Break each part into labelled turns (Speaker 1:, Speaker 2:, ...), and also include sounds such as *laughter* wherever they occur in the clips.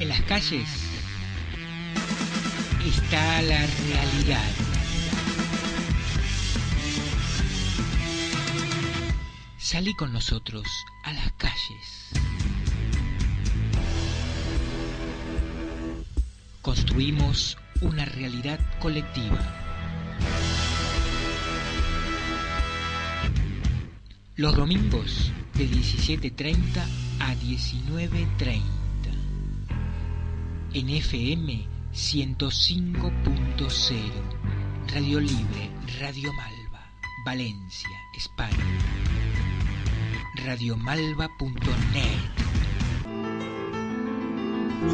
Speaker 1: En las calles está la realidad. Salí con nosotros a las calles. Construimos una realidad colectiva. Los domingos de 17.30 a 19.30 en FM 105.0 Radio Libre, Radio Malva, Valencia, España. Radiomalva.net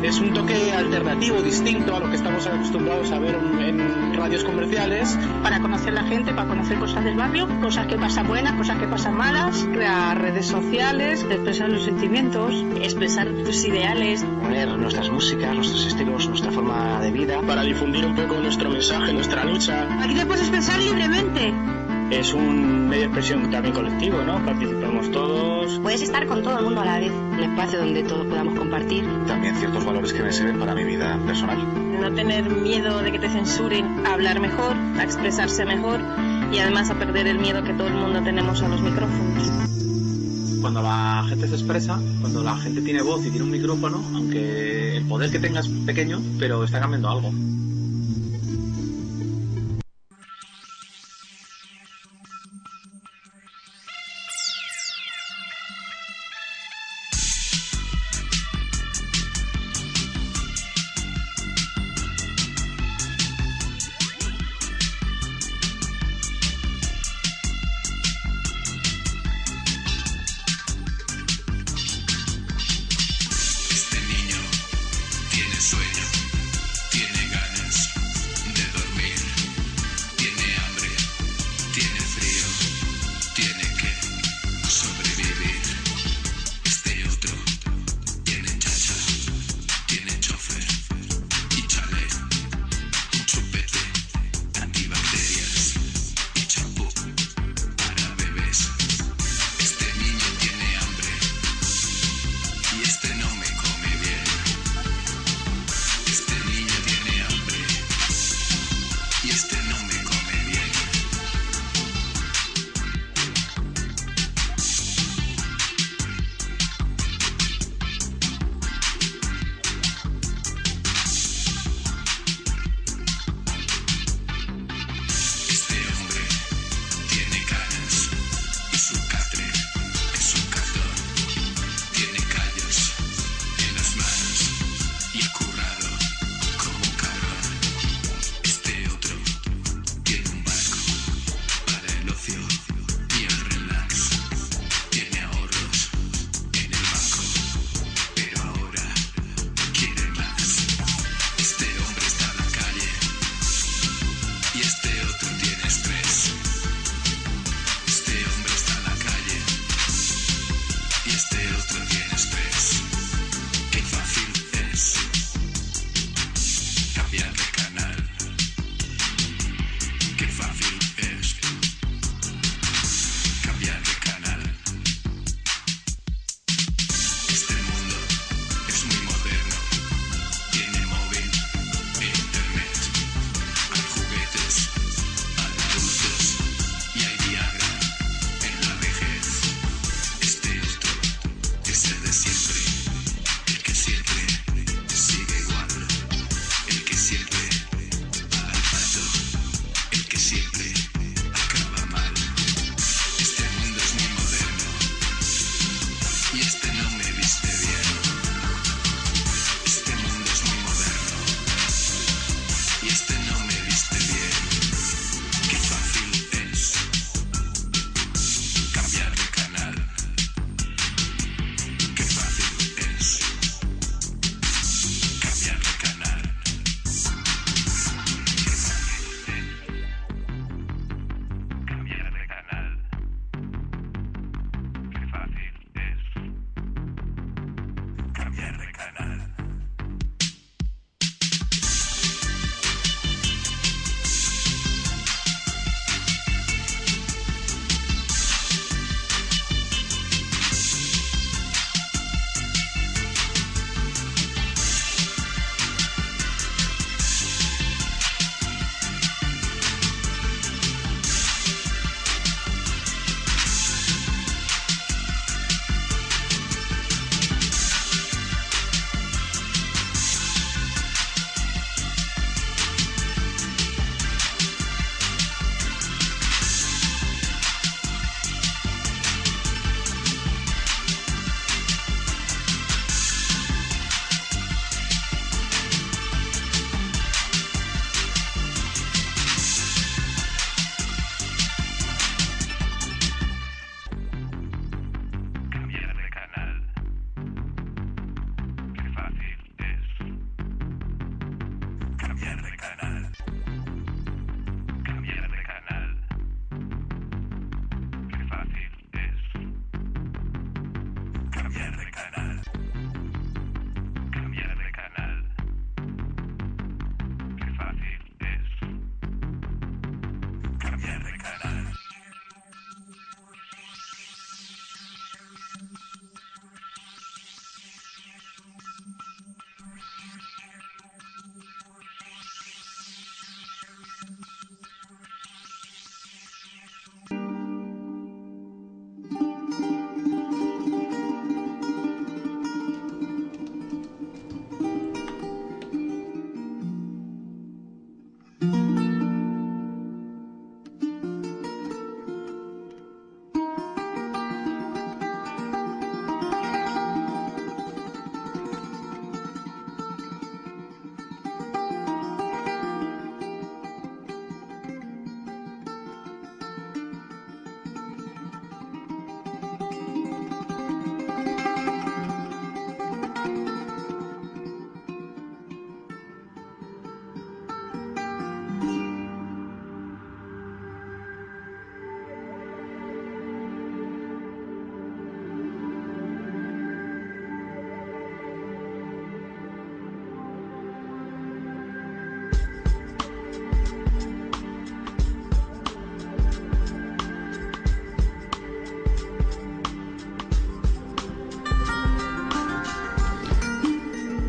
Speaker 2: es un toque alternativo, distinto a lo que estamos acostumbrados a ver en radios comerciales.
Speaker 3: Para conocer la gente, para conocer cosas del barrio, cosas que pasan buenas, cosas que pasan malas.
Speaker 4: Crear redes sociales,
Speaker 5: expresar los sentimientos,
Speaker 6: expresar tus ideales.
Speaker 7: Poner nuestras músicas, nuestros estilos, nuestra forma de vida.
Speaker 8: Para difundir un poco nuestro mensaje, nuestra lucha.
Speaker 9: Aquí te puedes expresar libremente
Speaker 10: es un medio de expresión también colectivo, ¿no? Todos.
Speaker 11: Puedes estar con todo el mundo a la vez,
Speaker 12: un espacio donde todos podamos compartir.
Speaker 13: También ciertos valores que me sirven para mi vida personal.
Speaker 14: No tener miedo de que te censuren, a hablar mejor, a expresarse mejor y además a perder el miedo que todo el mundo tenemos a los micrófonos.
Speaker 15: Cuando la gente se expresa, cuando la gente tiene voz y tiene un micrófono, aunque el poder que tengas es pequeño, pero está cambiando algo.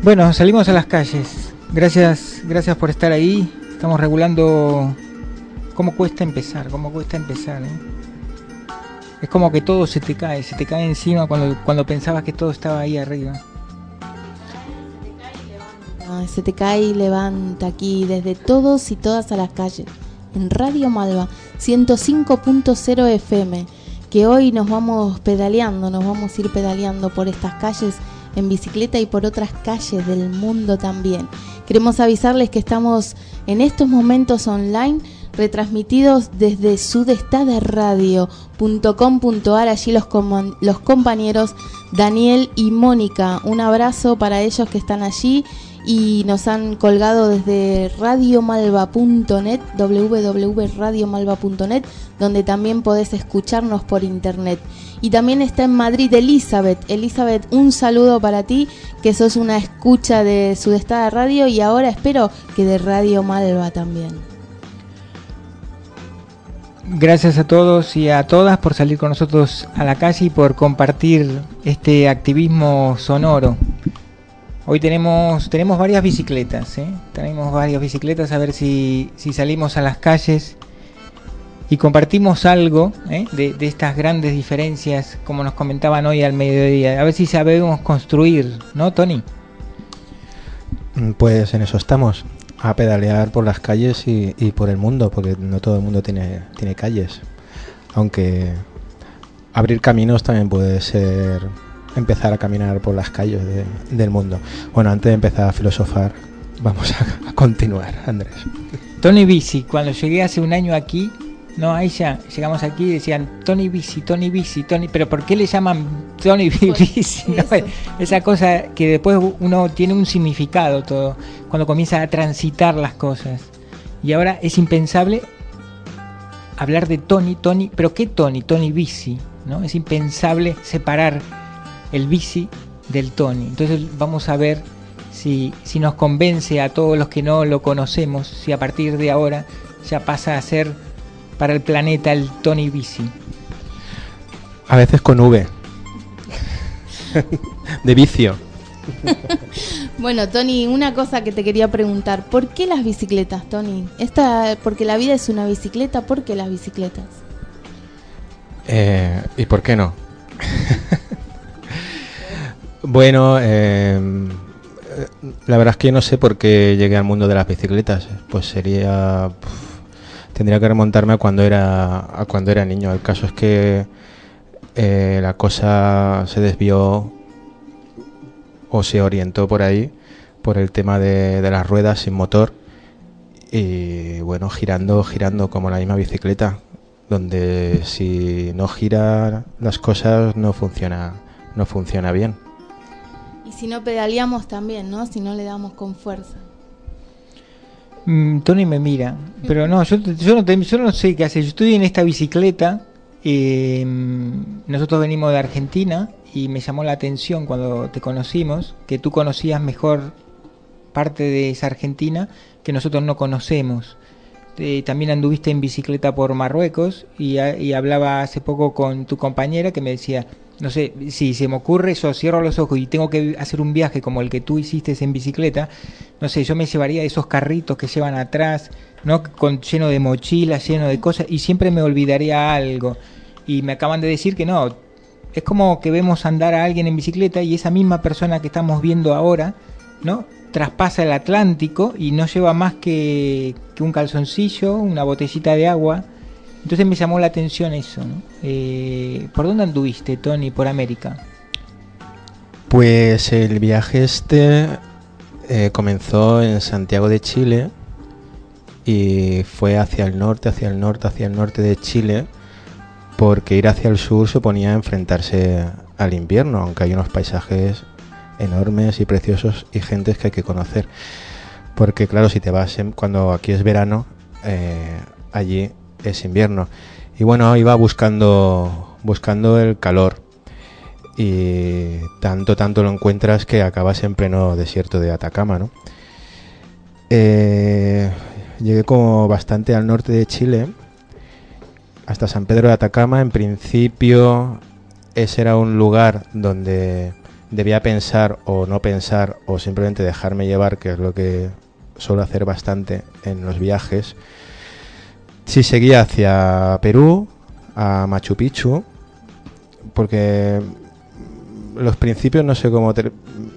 Speaker 1: Bueno, salimos a las calles. Gracias, gracias por estar ahí. Estamos regulando cómo cuesta empezar, cómo cuesta empezar. ¿eh? Es como que todo se te cae, se te cae encima cuando, cuando pensabas que todo estaba ahí arriba.
Speaker 16: se te cae y levanta aquí desde todos y todas a las calles. En Radio Malva 105.0 FM, que hoy nos vamos pedaleando, nos vamos a ir pedaleando por estas calles en bicicleta y por otras calles del mundo también. Queremos avisarles que estamos en estos momentos online retransmitidos desde sudestaderadio.com.ar, allí los, los compañeros Daniel y Mónica. Un abrazo para ellos que están allí y nos han colgado desde radiomalva.net, www.radiomalva.net, donde también podés escucharnos por internet. Y también está en Madrid Elizabeth. Elizabeth, un saludo para ti, que sos una escucha de Sudestada Radio y ahora espero que de Radio Malva también.
Speaker 1: Gracias a todos y a todas por salir con nosotros a la calle y por compartir este activismo sonoro. Hoy tenemos, tenemos varias bicicletas, ¿eh? tenemos varias bicicletas, a ver si, si salimos a las calles y compartimos algo ¿eh? de, estas grandes diferencias, como nos comentaban hoy al mediodía. A ver si sabemos construir, ¿no, Tony?
Speaker 17: Mm, pues en eso estamos, a pedalear por las calles y, por el mundo, porque no todo el mundo tiene, tiene calles. Aunque abrir caminos también puede ser empezar a caminar por las calles del mundo. Bueno, antes de empezar a filosofar, vamos a, a continuar, Andrés.
Speaker 1: Tony Bici, cuando llegué hace un año aquí, no, ahí ya llegamos aquí y decían Tony Bici, Tony Bici, Tony, pero ¿por qué le llaman Tony Bici? *laughs* esa cosa que después uno tiene un significado todo, cuando comienza a transitar las cosas. Y ahora es impensable hablar de Tony, Tony, pero ¿qué Tony? Tony Bici, ¿no? Es impensable separar el bici del Tony. Entonces vamos a ver si, si nos convence a todos los que no lo conocemos, si a partir de ahora ya pasa a ser para el planeta el Tony Bici?
Speaker 17: A veces con V. de vicio. *laughs*
Speaker 16: bueno, Tony, una cosa que te quería preguntar. ¿Por qué las bicicletas, Tony? Esta, porque la vida es una bicicleta, ¿por qué las bicicletas?
Speaker 17: Eh, ¿Y por qué no? *laughs* bueno, em, la verdad es que no sé por qué llegué al mundo de las bicicletas. Pues sería tendría que remontarme a cuando era a cuando era niño. El caso es que eh, la cosa se desvió o se orientó por ahí por el tema de, las ruedas sin motor y bueno girando girando como la misma bicicleta donde si no gira las cosas no funciona no funciona bien
Speaker 16: y si no pedaleamos también no si no le damos con fuerza
Speaker 1: Mm, Tony me mira, pero no yo, yo, no yo no sé qué hacer. Yo estoy en esta bicicleta. Eh, nosotros venimos de Argentina y me llamó la atención cuando te conocimos que tú conocías mejor parte de esa Argentina que nosotros no conocemos. Eh, también anduviste en bicicleta por Marruecos y, hablaba hace poco con tu compañera que me decía, no sé, si se me ocurre, yo cierro los ojos y tengo que hacer un viaje como el que tú hiciste en bicicleta, no sé, yo me llevaría esos carritos que llevan atrás, ¿no? Con, lleno de mochilas, lleno de cosas, y siempre me olvidaría algo. Y me acaban de decir que no, es como que vemos andar a alguien en bicicleta y esa misma persona que estamos viendo ahora, ¿no? traspasa el Atlántico y no lleva más que, un calzoncillo, una botellita de agua. Entonces me llamó la atención eso. Eh, ¿Por dónde anduviste, Tony, por América?
Speaker 17: Pues el viaje este eh, comenzó en Santiago de Chile y fue hacia el norte, hacia el norte, hacia el norte de Chile, porque ir hacia el sur suponía enfrentarse al invierno, aunque hay unos paisajes enormes y preciosos y gentes que hay que conocer. Porque claro, si te vas cuando aquí es verano, eh, allí es invierno. Y bueno, iba buscando, buscando el calor. Y tanto, tanto lo encuentras que acabas en pleno desierto de Atacama, ¿no? Eh, llegué como bastante al norte de Chile, hasta San Pedro de Atacama. En principio, ese era un lugar donde debía pensar o no pensar o simplemente dejarme llevar, que es lo que suelo hacer bastante en los viajes. Si seguía hacia Perú, a Machu Picchu, porque los principios no sé cómo,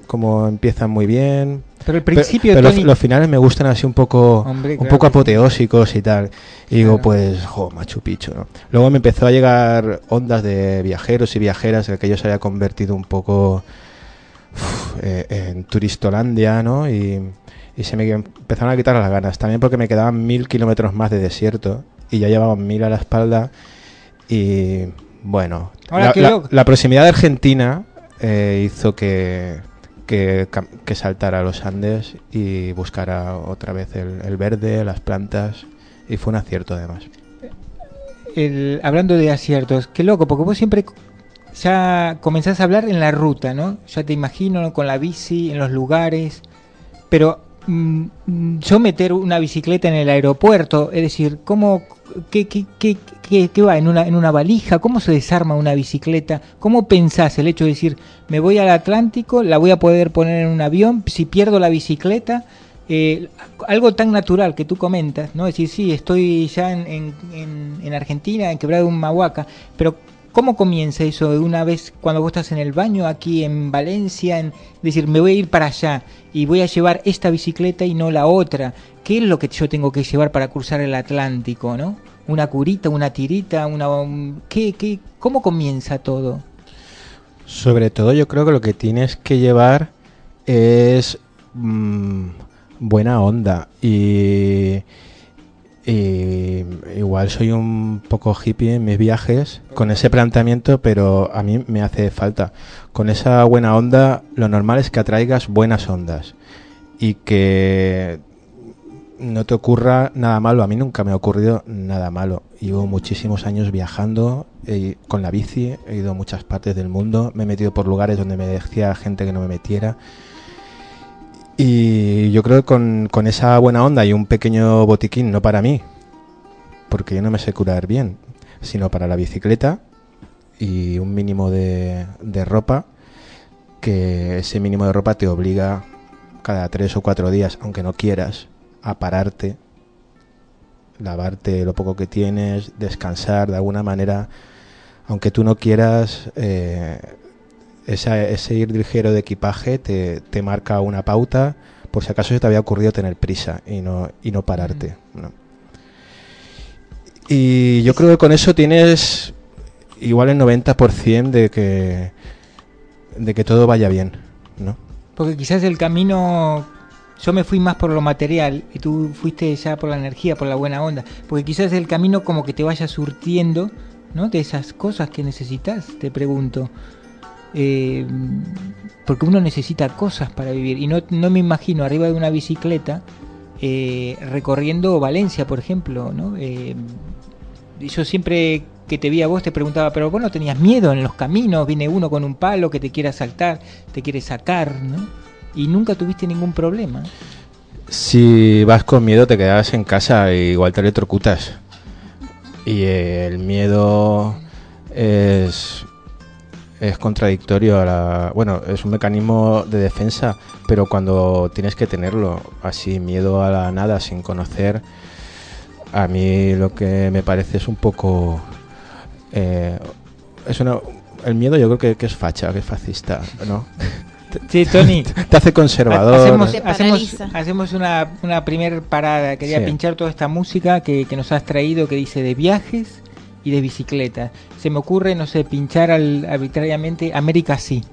Speaker 17: cómo empiezan muy bien.
Speaker 1: Pero el principio
Speaker 17: pero, los, finales me gustan así un poco un poco apoteósicos y tal. Y digo, pues, jo, Machu Picchu, ¿no? Luego me empezó a llegar ondas de viajeros y viajeras que aquello se había convertido un poco eh, en Turistolandia, ¿no? Y, se me empezaron a quitar las ganas. También porque me quedaban mil kilómetros más de desierto y ya llevaban mil a la espalda. Y bueno, la, proximidad de Argentina eh, hizo que, que, saltara a los Andes y buscara otra vez el, verde, las plantas. Y fue un acierto además.
Speaker 1: hablando de aciertos, qué loco, porque vos siempre ya comenzás a hablar en la ruta, ¿no? Ya te imagino con la bici, en los lugares, pero yo meter una bicicleta en el aeropuerto, es decir, ¿cómo, qué, qué, qué, va en una, en una valija? ¿Cómo se desarma una bicicleta? ¿Cómo pensás el hecho de decir, me voy al Atlántico, la voy a poder poner en un avión, si pierdo la bicicleta? Eh, algo tan natural que tú comentas, ¿no? Es decir, sí, estoy ya en, en, en Argentina, en Quebrada de un Mahuaca, pero ¿Cómo comienza eso de una vez cuando vos estás en el baño aquí en Valencia? En decir, me voy a ir para allá y voy a llevar esta bicicleta y no la otra. ¿Qué es lo que yo tengo que llevar para cruzar el Atlántico, no? Una curita, una tirita, una... ¿Qué, qué, ¿Cómo comienza todo?
Speaker 17: Sobre todo yo creo que lo que tienes que llevar es mm, buena onda y y igual soy un poco hippie en mis viajes con ese planteamiento, pero a mí me hace falta. Con esa buena onda, lo normal es que atraigas buenas ondas y que no te ocurra nada malo. A mí nunca me ha ocurrido nada malo. Llevo muchísimos años viajando con la bici, he ido a muchas partes del mundo, me he metido por lugares donde me decía gente que no me metiera y yo creo que con, con, esa buena onda y un pequeño botiquín, no para mí, porque yo no me sé curar bien, sino para la bicicleta y un mínimo de, de ropa, que ese mínimo de ropa te obliga cada tres o cuatro días, aunque no quieras, a pararte, lavarte lo poco que tienes, descansar de alguna manera, aunque tú no quieras, eh, ese ir ligero de equipaje te, te, marca una pauta por si acaso se te había ocurrido tener prisa y no, y no pararte. Y yo creo que con eso tienes igual el 90% de que, de que todo vaya bien. ¿no?
Speaker 1: Porque quizás el camino yo me fui más por lo material y tú fuiste ya por la energía, por la buena onda. Porque quizás el camino como que te vaya surtiendo, ¿no? De esas cosas que necesitas, te pregunto. Eh, porque uno necesita cosas para vivir y no, no me imagino arriba de una bicicleta eh, recorriendo Valencia, por ejemplo, ¿no? Eh, yo siempre que te vi a vos te preguntaba, pero vos no tenías miedo en los caminos, viene uno con un palo que te quiere asaltar, te quiere sacar, ¿no? Y nunca tuviste ningún problema.
Speaker 17: Si vas con miedo te quedas en casa e igual te electrocutas. Y el miedo es, es contradictorio a la... Bueno, es un mecanismo de defensa, pero cuando tienes que tenerlo, así miedo a la nada, sin conocer, a mí lo que me parece es un poco... Eh, es una, el miedo yo creo que, que es facha, que es fascista, ¿no? *laughs*
Speaker 1: Sí, Tony. *laughs*
Speaker 17: Te hace conservador.
Speaker 1: Hacemos, hacemos, hacemos una, una primer parada. Quería sí. pinchar toda esta música que, que, nos has traído que dice de viajes y de bicicleta. Se me ocurre, no sé, pinchar al, arbitrariamente América Sí.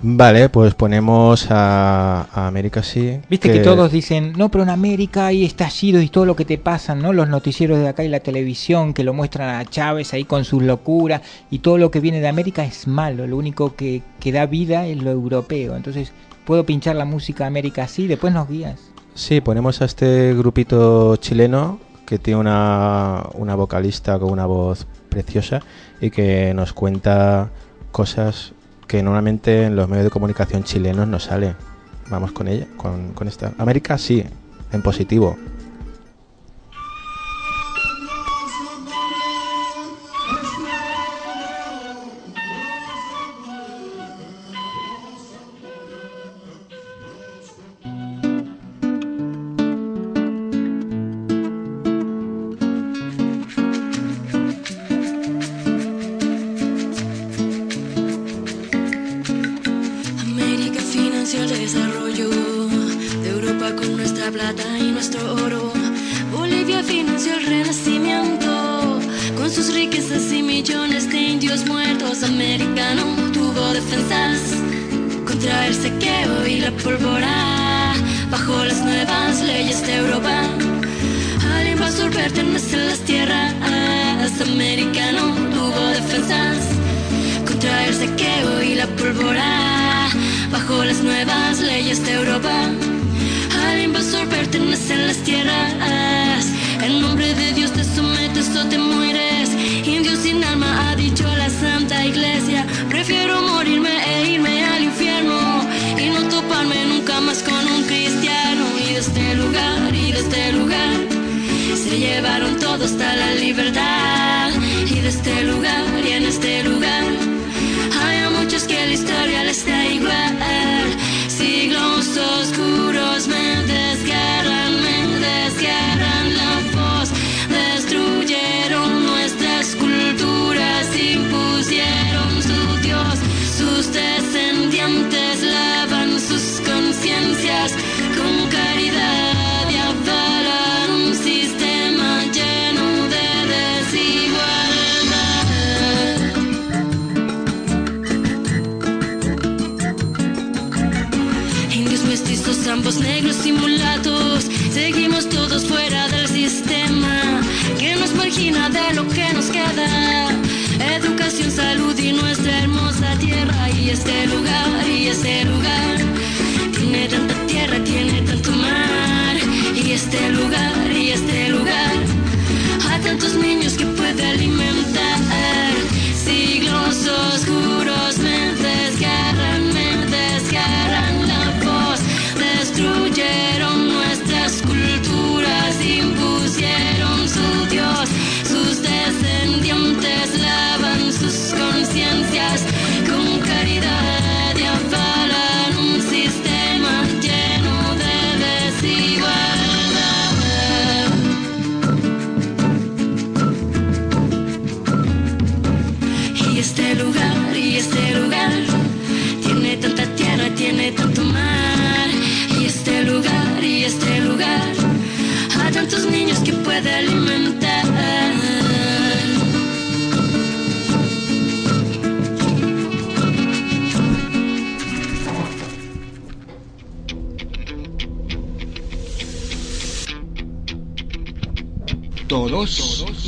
Speaker 17: Vale, pues ponemos a, a América Sí.
Speaker 1: Viste que... que... todos dicen, no, pero en América hay estallidos y todo lo que te pasan, ¿no? Los noticieros de acá y la televisión que lo muestran a Chávez ahí con sus locuras y todo lo que viene de América es malo. Lo único que, que da vida es lo europeo. Entonces, puedo pinchar la música América Sí, después nos guías.
Speaker 17: Sí, ponemos a este grupito chileno que tiene una, una vocalista con una voz preciosa y que nos cuenta cosas que normalmente en los medios de comunicación chilenos no sale. Vamos con ella, con, con esta. América sí, en positivo.
Speaker 18: Todos y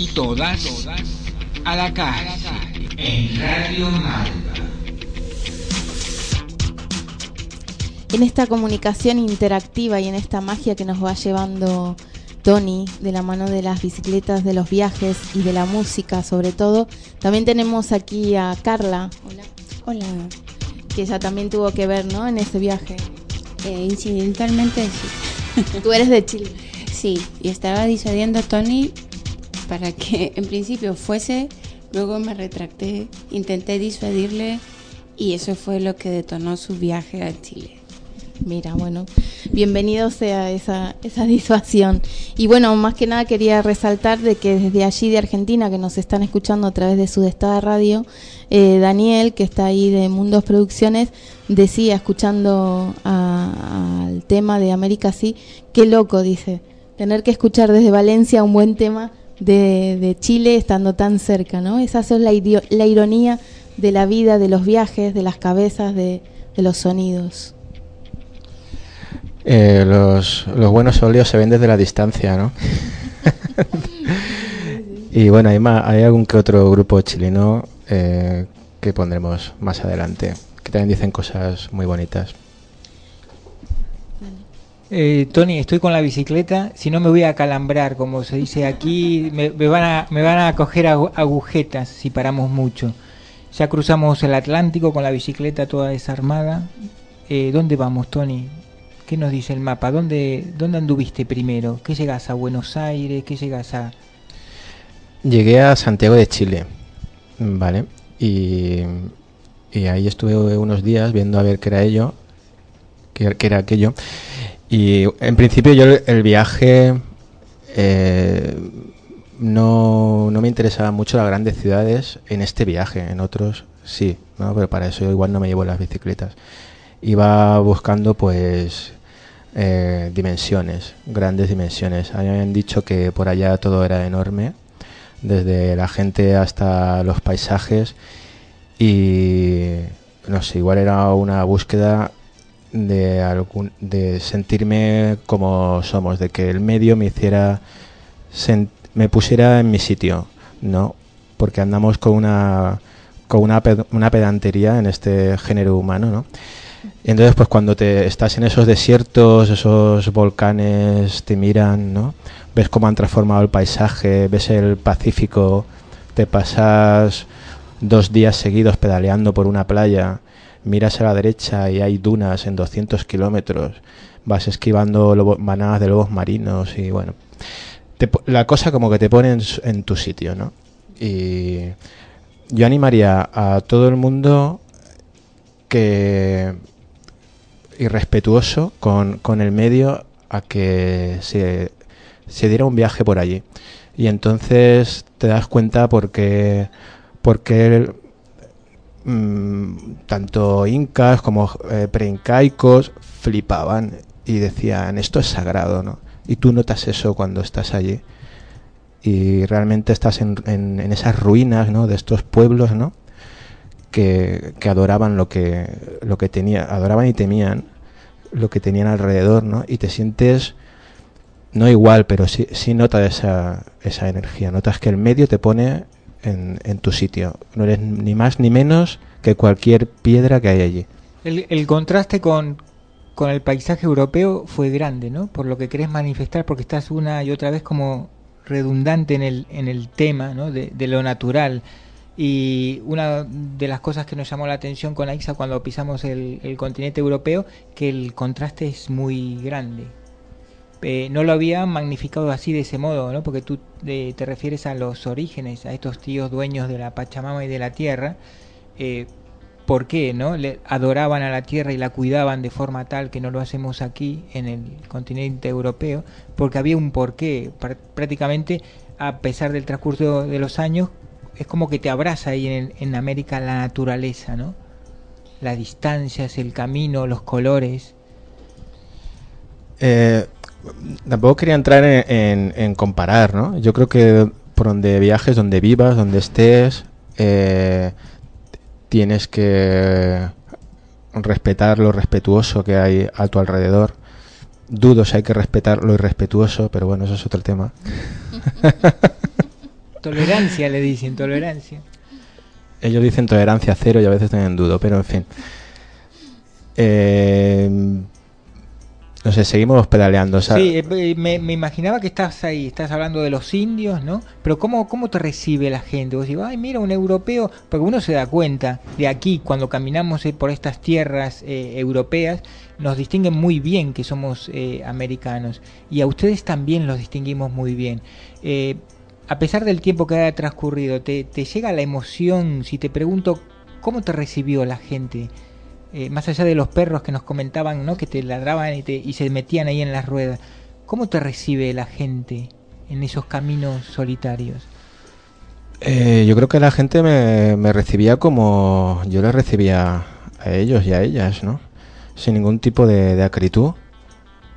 Speaker 18: todas a la calle en Radio Malva.
Speaker 16: En esta comunicación interactiva y en esta magia que nos va llevando Tony de la mano de las bicicletas, de los viajes y de la música sobre todo, también tenemos aquí a Carla.
Speaker 19: Hola. Hola.
Speaker 16: Que ella también tuvo que ver, ¿no? En ese viaje.
Speaker 19: Eh, incidentalmente sí.
Speaker 16: Tú eres de Chile.
Speaker 19: Sí, y estaba disuadiendo a Tony para que en principio fuese, luego me retracté, intenté disuadirle y eso fue lo que detonó su viaje a Chile.
Speaker 16: Mira, bueno, bienvenido sea esa, esa disuasión. Y bueno, más que nada quería resaltar de que desde allí de Argentina, que nos están escuchando a través de su Sudestada Radio, eh, Daniel, que está ahí de Mundos Producciones, decía, escuchando al tema de América Sí, qué loco, dice, tener que escuchar desde Valencia un buen tema de, Chile estando tan cerca, ¿no? Esa es la, la ironía de la vida, de los viajes, de las cabezas, de, de los sonidos.
Speaker 17: Eh, los, los, buenos óleos se ven desde la distancia, ¿no? *laughs* y bueno, hay, hay algún que otro grupo chileno eh, que pondremos más adelante, que también dicen cosas muy bonitas.
Speaker 1: Eh, Tony, estoy con la bicicleta, si no me voy a calambrar, como se dice aquí, me, van, a, me van a coger agujetas si paramos mucho. Ya cruzamos el Atlántico con la bicicleta toda desarmada. ¿Dónde vamos, Tony? ¿Qué nos dice el mapa? ¿Dónde, ¿Dónde anduviste primero? ¿Qué llegas a Buenos Aires? ¿Qué llegas a...?
Speaker 17: Llegué a Santiago de Chile, ¿vale? Y, ahí estuve unos días viendo a ver qué era ello, qué, era aquello. Y en principio yo el viaje eh, no, no, me interesaba mucho las grandes ciudades en este viaje, en otros sí, ¿no? pero para eso igual no me llevo las bicicletas. Iba buscando pues eh, dimensiones, grandes dimensiones. A mí me habían dicho que por allá todo era enorme, desde la gente hasta los paisajes y no sé, igual era una búsqueda de algún, de sentirme como somos, de que el medio me hiciera me pusiera en mi sitio, ¿no? Porque andamos con una con una, una pedantería en este género humano, ¿no? Y entonces, pues cuando te estás en esos desiertos, esos volcanes te miran, ¿no? Ves cómo han transformado el paisaje, ves el Pacífico, te pasas dos días seguidos pedaleando por una playa, miras a la derecha y hay dunas en 200 kilómetros, vas esquivando manadas de lobos marinos y bueno, la cosa como que te pone en, en tu sitio, ¿no? Y yo animaría a todo el mundo que irrespetuoso con, con el medio a que se, se, diera un viaje por allí. Y entonces te das cuenta porque, porque mm, tanto incas como eh, preincaicos flipaban y decían, esto es sagrado, ¿no? Y tú notas eso cuando estás allí. Y realmente estás en, en, esas ruinas, ¿no? De estos pueblos, ¿no? que, adoraban lo que, lo que tenía, adoraban y temían lo que tenían alrededor, ¿no? Y te sientes no igual, pero sí, sí notas esa, esa energía, notas que el medio te pone en, en, tu sitio, no eres ni más ni menos que cualquier piedra que hay allí.
Speaker 1: El, el contraste con, con el paisaje europeo fue grande, ¿no? Por lo que querés manifestar, porque estás una y otra vez como redundante en el, en el tema, ¿no? De, de lo natural. Y una de las cosas que nos llamó la atención con AIXA cuando pisamos el, continente europeo, que el contraste es muy grande. Eh, no lo había magnificado así de ese modo, ¿no? porque tú te refieres a los orígenes, a estos tíos dueños de la Pachamama y de la tierra. Eh, ¿Por qué? ¿no? Le adoraban a la tierra y la cuidaban de forma tal que no lo hacemos aquí en el continente europeo, porque había un porqué. Prácticamente, a pesar del transcurso de los años, es como que te abraza ahí en, en América la naturaleza, ¿no? Las distancias, el camino, los colores.
Speaker 17: Eh, tampoco quería entrar en, comparar, ¿no? Yo creo que por donde viajes, donde vivas, donde estés, eh, tienes que respetar lo respetuoso que hay a tu alrededor. Dudo si hay que respetar lo irrespetuoso, pero bueno, eso es otro tema. *laughs*
Speaker 1: Tolerancia le dicen, tolerancia.
Speaker 17: Ellos dicen tolerancia cero y a veces tienen dudo, pero en fin. Eh, no sé, seguimos pedaleando.
Speaker 1: Sí, eh, me, imaginaba que estás ahí, estás hablando de los indios, ¿no? Pero ¿cómo, cómo te recibe la gente? Vos decís, ay, mira, un europeo, porque uno se da cuenta de aquí, cuando caminamos eh, por estas tierras eh, europeas, nos distinguen muy bien que somos americanos. Y a ustedes también los distinguimos muy bien. a pesar del tiempo que ha transcurrido, ¿te, ¿te llega la emoción si te pregunto cómo te recibió la gente? Eh, más allá de los perros que nos comentaban, ¿no? que te ladraban y, te, y se metían ahí en las ruedas, ¿cómo te recibe la gente en esos caminos solitarios?
Speaker 17: Eh, yo creo que la gente me, recibía como yo les recibía a ellos y a ellas, ¿no? Sin ningún tipo de, acritud,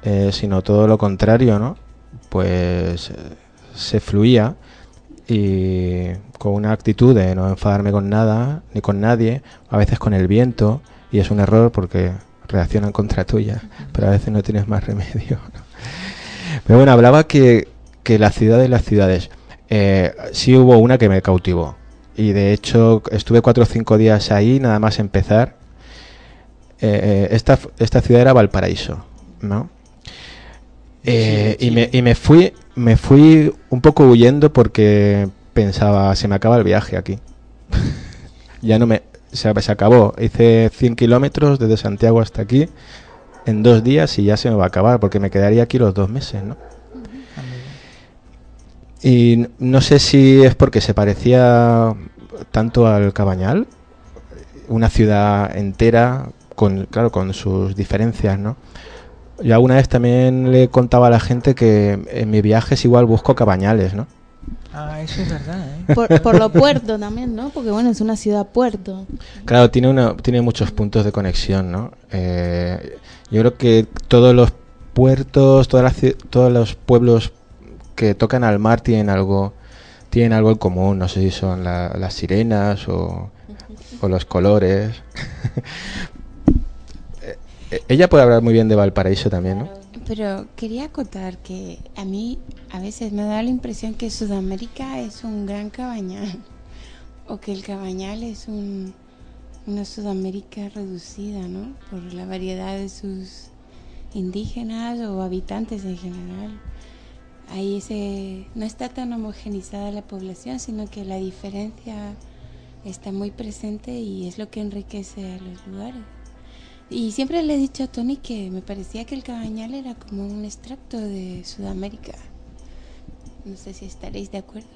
Speaker 17: eh, sino todo lo contrario, ¿no? Pues se fluía y con una actitud de no enfadarme con nada ni con nadie, a veces con el viento, y es un error porque reaccionan contra tuya, pero a veces no tienes más remedio. Pero bueno, hablaba que, que la ciudad de las ciudades, eh, sí hubo una que me cautivó. Y de hecho estuve cuatro o cinco días ahí, nada más empezar. Eh, esta, esta ciudad era Valparaíso, ¿no? Eh, y, me, y me fui me fui un poco huyendo porque pensaba se me acaba el viaje aquí *laughs* ya no me se, se acabó. Hice 100 kilómetros desde Santiago hasta aquí en dos días y ya se me va a acabar porque me quedaría aquí los dos meses, ¿no? Y no sé si es porque se parecía tanto al Cabañal, una ciudad entera, con, claro, con sus diferencias, ¿no? Yo alguna vez también le contaba a la gente que en mi viajes igual busco cabañales, ¿no?
Speaker 1: Ah, eso es verdad.
Speaker 16: ¿eh? Por, lo puerto también, ¿no? Porque bueno, es una ciudad puerto.
Speaker 17: Claro, tiene, una, tiene muchos puntos de conexión, ¿no? Eh, yo creo que todos los puertos, todas todos los pueblos que tocan al mar tienen algo, tienen algo en común. No sé si son las sirenas o, o los colores. *laughs* Eh, ella puede hablar muy bien de Valparaíso también, ¿no?
Speaker 19: Pero quería acotar que a mí a veces me da la impresión que Sudamérica es un gran cabañal *laughs* o que el cabañal es un, una Sudamérica reducida, ¿no? Por la variedad de sus indígenas o habitantes en general. Ahí se, no está tan homogenizada la población, sino que la diferencia está muy presente y es lo que enriquece a los lugares. Y siempre le he dicho a Tony que me parecía que el cabañal era como un extracto de Sudamérica. No sé si estaréis de acuerdo.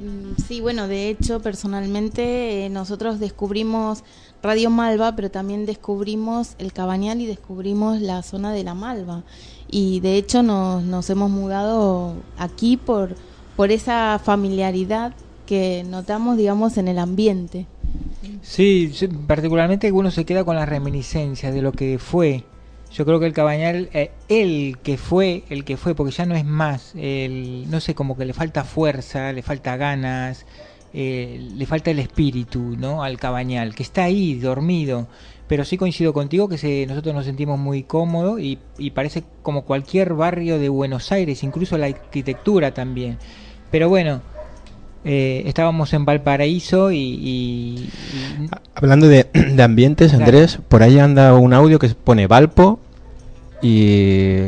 Speaker 16: Mm, sí, bueno, de hecho, personalmente eh, nosotros descubrimos Radio Malva, pero también descubrimos el Cabañal y descubrimos la zona de la Malva. Y de hecho nos, nos hemos mudado aquí por, por esa familiaridad que notamos, digamos, en el ambiente.
Speaker 1: Sí, particularmente uno se queda con la reminiscencia de lo que fue. Yo creo que el Cabañal, eh, el que fue, el que fue, porque ya no es más, el, no sé, como que le falta fuerza, le falta ganas, eh, le falta el espíritu, ¿no? Al Cabañal, que está ahí, dormido. Pero sí coincido contigo que se, nosotros nos sentimos muy cómodos y, y parece como cualquier barrio de Buenos Aires, incluso la arquitectura también. Pero bueno, eh, estábamos en Valparaíso y...
Speaker 17: Hablando de, ambientes, Andrés, por ahí anda un audio que pone Valpo y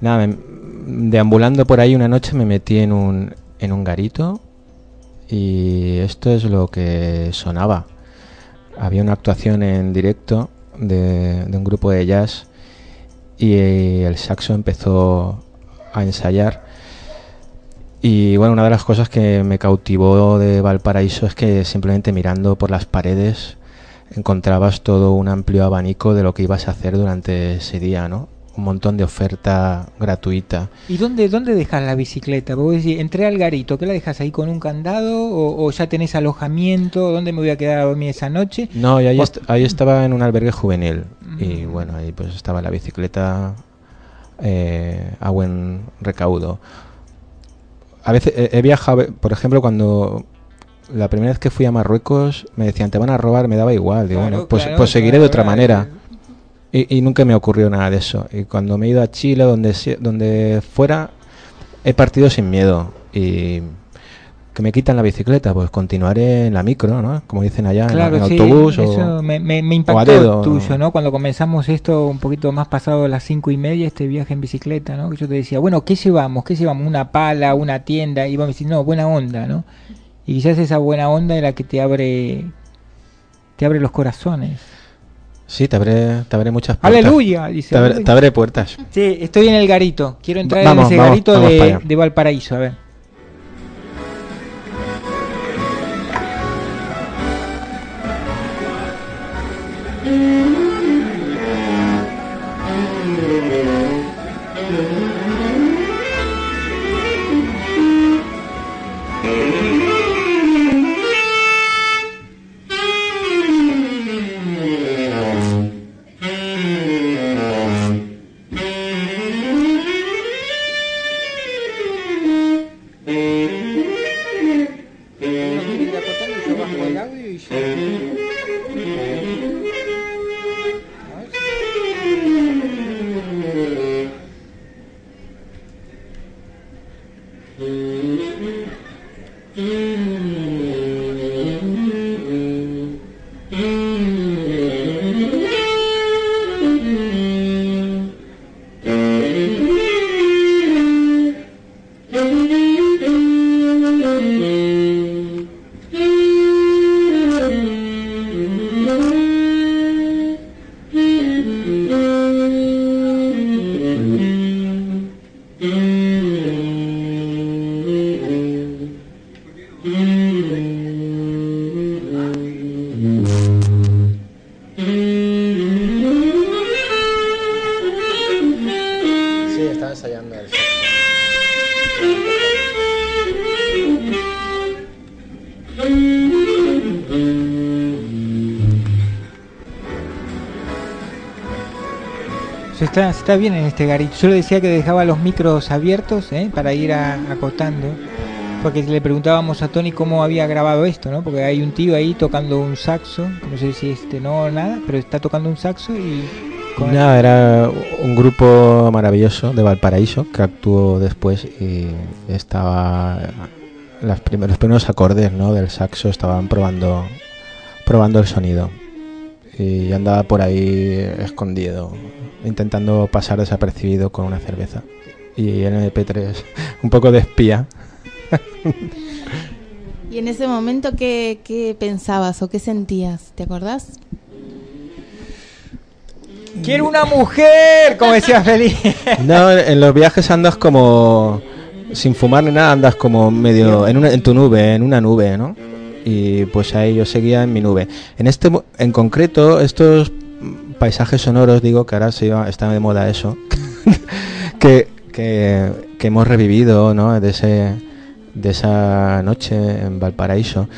Speaker 17: nada, deambulando por ahí una noche me metí en un, en un garito y esto es lo que sonaba. Había una actuación en directo de, de un grupo de jazz y el saxo empezó a ensayar y bueno, una de las cosas que me cautivó de Valparaíso es que simplemente mirando por las paredes encontrabas todo un amplio abanico de lo que ibas a hacer durante ese día, ¿no? Un montón de oferta gratuita.
Speaker 1: ¿Y dónde, dónde dejas la bicicleta? Vos decís, entré al garito, ¿qué la dejas ahí con un candado? ¿O, ya tenés alojamiento? ¿Dónde me voy a quedar a dormir esa noche?
Speaker 17: No, y ahí, ahí estaba en un albergue juvenil. Y mm. bueno, ahí pues estaba la bicicleta eh, a buen recaudo a veces he, viajado, por ejemplo, cuando la primera vez que fui a Marruecos me decían, te van a robar, me daba igual. Digo, bueno, pues, pues seguiré de otra manera. Y, nunca me ocurrió nada de eso. Y cuando me he ido a Chile, donde, donde fuera, he partido sin miedo. Y que me quitan la bicicleta, pues continuaré en la micro, ¿no? Como dicen allá, en, el autobús
Speaker 1: o, me, me, impactó tuyo, ¿no? Cuando comenzamos esto un poquito más pasado las cinco y media, este viaje en bicicleta, ¿no? Que yo te decía, bueno, ¿qué llevamos? ¿Qué llevamos? Una pala, una tienda, y a decir, no, buena onda, ¿no? Y quizás esa buena onda es la que te abre, te abre los corazones.
Speaker 17: Sí, te abre, te abre muchas puertas.
Speaker 1: Aleluya, dice.
Speaker 17: Te abre, puertas.
Speaker 1: Sí, estoy en el garito. Quiero entrar en ese garito de, de Valparaíso, a ver. Mm. Está, bien en este garito. Yo le decía que dejaba los micros abiertos ¿eh? para ir acotando. Porque le preguntábamos a Tony cómo había grabado esto, ¿no? Porque hay un tío ahí tocando un saxo, no sé si este no o nada, pero está tocando un saxo y...
Speaker 17: Nada, era un grupo maravilloso de Valparaíso que actuó después y estaba... Las primeros, los primeros acordes ¿no? del saxo estaban probando, probando el sonido y andaba por ahí escondido intentando pasar desapercibido con una cerveza. Y en MP3, *laughs* un poco de espía. *laughs*
Speaker 16: ¿Y en ese momento qué, qué pensabas o qué sentías? ¿Te acordás?
Speaker 1: ¡Quiero una mujer! Como decía Feliz. *laughs*
Speaker 17: no, en los viajes andas como. Sin fumar ni nada, andas como medio. En, una, en tu nube, en una nube, ¿no? Y pues ahí yo seguía en mi nube. En este. En concreto, estos paisajes sonoros, digo que ahora se está de moda eso, *laughs* que, que, hemos revivido ¿no? de, ese, de esa noche en Valparaíso.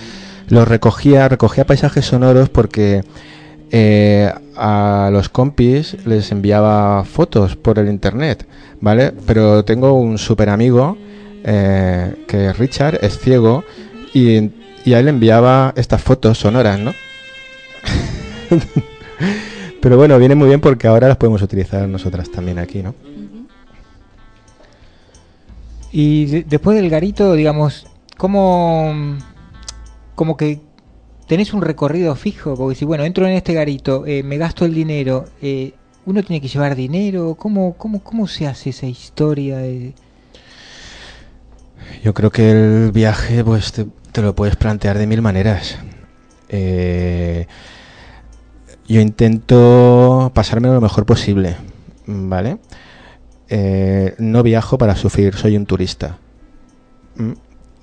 Speaker 17: Los recogía, recogía paisajes sonoros porque eh, a los compis les enviaba fotos por el internet, ¿vale? Pero tengo un super amigo eh, que Richard, es ciego y, y a él enviaba estas fotos sonoras, ¿no? *laughs* Pero bueno, viene muy bien porque ahora las podemos utilizar nosotras también aquí, ¿no?
Speaker 1: Y después del garito, digamos, ¿cómo, como que tenés un recorrido fijo? Porque si, bueno, entro en este garito, eh, me gasto el dinero, eh, ¿uno tiene que llevar dinero? ¿Cómo, cómo, cómo se hace esa historia?
Speaker 17: Yo creo que el viaje, pues te, te lo puedes plantear de mil maneras. Eh, yo intento pasarme lo mejor posible, ¿vale? Eh, no viajo para sufrir, soy un turista. Mm,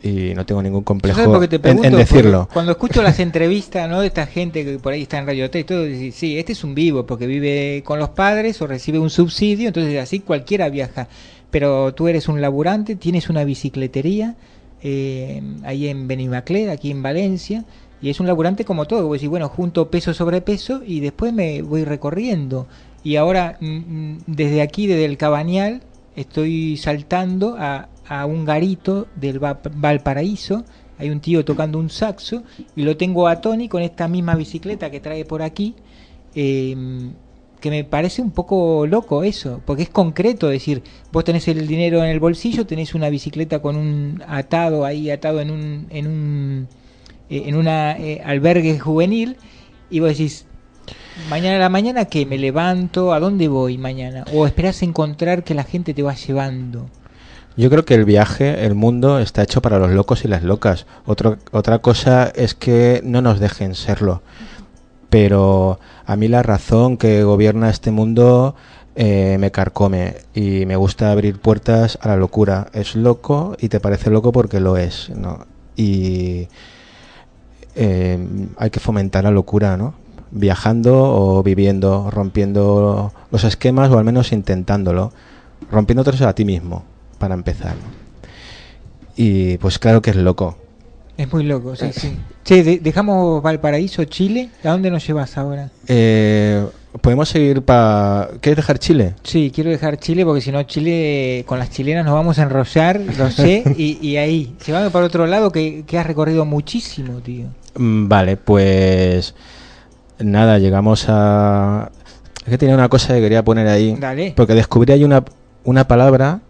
Speaker 17: y no tengo ningún complejo en, decirlo.
Speaker 1: Cuando escucho las *laughs* entrevistas ¿no? de esta gente que por ahí está en Radio T, todo dice, sí, este es un vivo porque vive con los padres o recibe un subsidio, entonces así cualquiera viaja. Pero tú eres un laburante, tienes una bicicletería eh, ahí en Benimaclet, aquí en Valencia, y es un laburante como todo, voy a decir, bueno, junto peso sobre peso y después me voy recorriendo. Y ahora, mm, mm, desde aquí, desde el Cabañal, estoy saltando a, a un garito del Valparaíso. Hay un tío tocando un saxo y lo tengo a Tony con esta misma bicicleta que trae por aquí, em, que me parece un poco loco eso, porque es concreto decir, vos tenés el dinero en el bolsillo, tenés una bicicleta con un atado ahí, atado en un, en un, eh, en una eh, albergue juvenil, y vos decís, mañana a la mañana que me levanto, ¿a dónde voy mañana? O esperás encontrar que la gente te va llevando.
Speaker 17: Yo creo que el viaje, el mundo, está hecho para los locos y las locas. otra cosa es que no nos dejen serlo. Pero a mí la razón que gobierna este mundo eh, me carcome y me gusta abrir puertas a la locura. Es loco y te parece loco porque lo es, ¿no? Y eh, hay que fomentar la locura, ¿no? Viajando o viviendo, rompiendo los esquemas o al menos intentándolo, rompiendo otros a ti mismo, para empezar. Y pues claro que es loco.
Speaker 1: Es muy loco, sí, sí. Che, dejamos Valparaíso, Chile. ¿A dónde nos llevas ahora?
Speaker 17: Eh, Podemos seguir para... ¿Quieres dejar Chile?
Speaker 1: Sí, quiero dejar Chile porque si no Chile, con las chilenas nos vamos a enrollar, lo sé, *laughs* y, ahí, llevame para otro lado que, que has recorrido muchísimo, tío.
Speaker 17: Mm, vale, pues... Nada, llegamos a... Es que tenía una cosa que quería poner ahí.
Speaker 1: Dale.
Speaker 17: Porque descubrí ahí una, una palabra